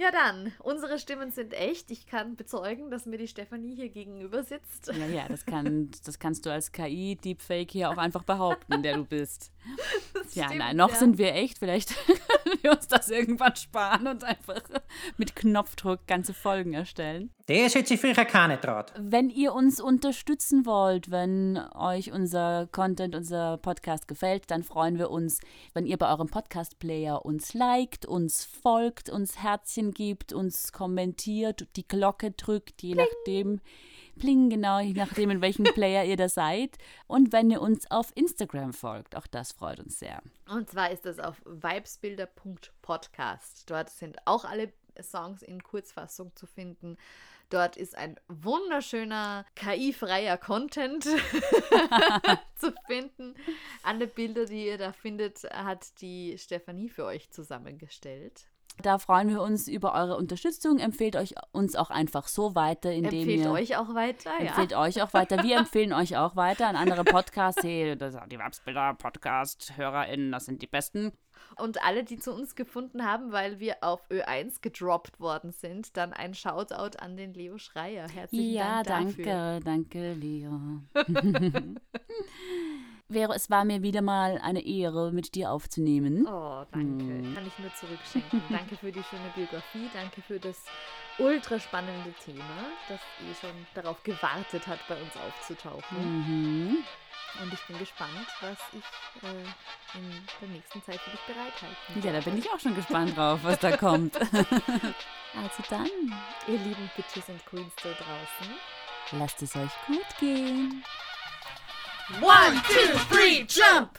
Ja, dann, unsere Stimmen sind echt. Ich kann bezeugen, dass mir die Stefanie hier gegenüber sitzt. Ja, ja, das, kann, das kannst du als KI-Deepfake hier auch einfach behaupten, der du bist. Das ja, stimmt, nein, noch ja. sind wir echt. Vielleicht können wir uns das irgendwann sparen und einfach mit Knopfdruck ganze Folgen erstellen. Das hätte sich früher keine traut. Wenn ihr uns unterstützen wollt, wenn euch unser Content, unser Podcast gefällt, dann freuen wir uns, wenn ihr bei eurem Podcast-Player uns liked, uns folgt, uns Herzchen gibt, uns kommentiert, die Glocke drückt, je Pling. nachdem. Pling, genau, je nachdem, in welchem Player ihr da seid. Und wenn ihr uns auf Instagram folgt, auch das freut uns sehr. Und zwar ist das auf vibesbilder.podcast. Dort sind auch alle Songs in Kurzfassung zu finden. Dort ist ein wunderschöner KI-freier Content zu finden. Alle Bilder, die ihr da findet, hat die Stefanie für euch zusammengestellt. Da freuen wir uns über eure Unterstützung. Empfehlt euch uns auch einfach so weiter, indem empfehlt ihr euch auch weiter. Empfehlt ja. euch auch weiter. Wir empfehlen euch auch weiter an andere Podcasts. Hey, das sind die Websbilder Podcast HörerInnen, das sind die besten. Und alle, die zu uns gefunden haben, weil wir auf Ö1 gedroppt worden sind, dann ein Shoutout an den Leo Schreier. Herzlichen ja, Dank dafür. Ja, danke, danke, Leo. Vero, es war mir wieder mal eine Ehre, mit dir aufzunehmen. Oh, danke. Hm. Kann ich nur zurückschenken. danke für die schöne Biografie. Danke für das ultra spannende Thema, das eh schon darauf gewartet hat, bei uns aufzutauchen. Mhm. Und ich bin gespannt, was ich äh, in der nächsten Zeit für dich bereithalte. Ja, da bin ich auch schon gespannt drauf, was da kommt. also dann, ihr lieben Bitches und Queens da draußen, lasst es euch gut gehen. One, two, three, jump!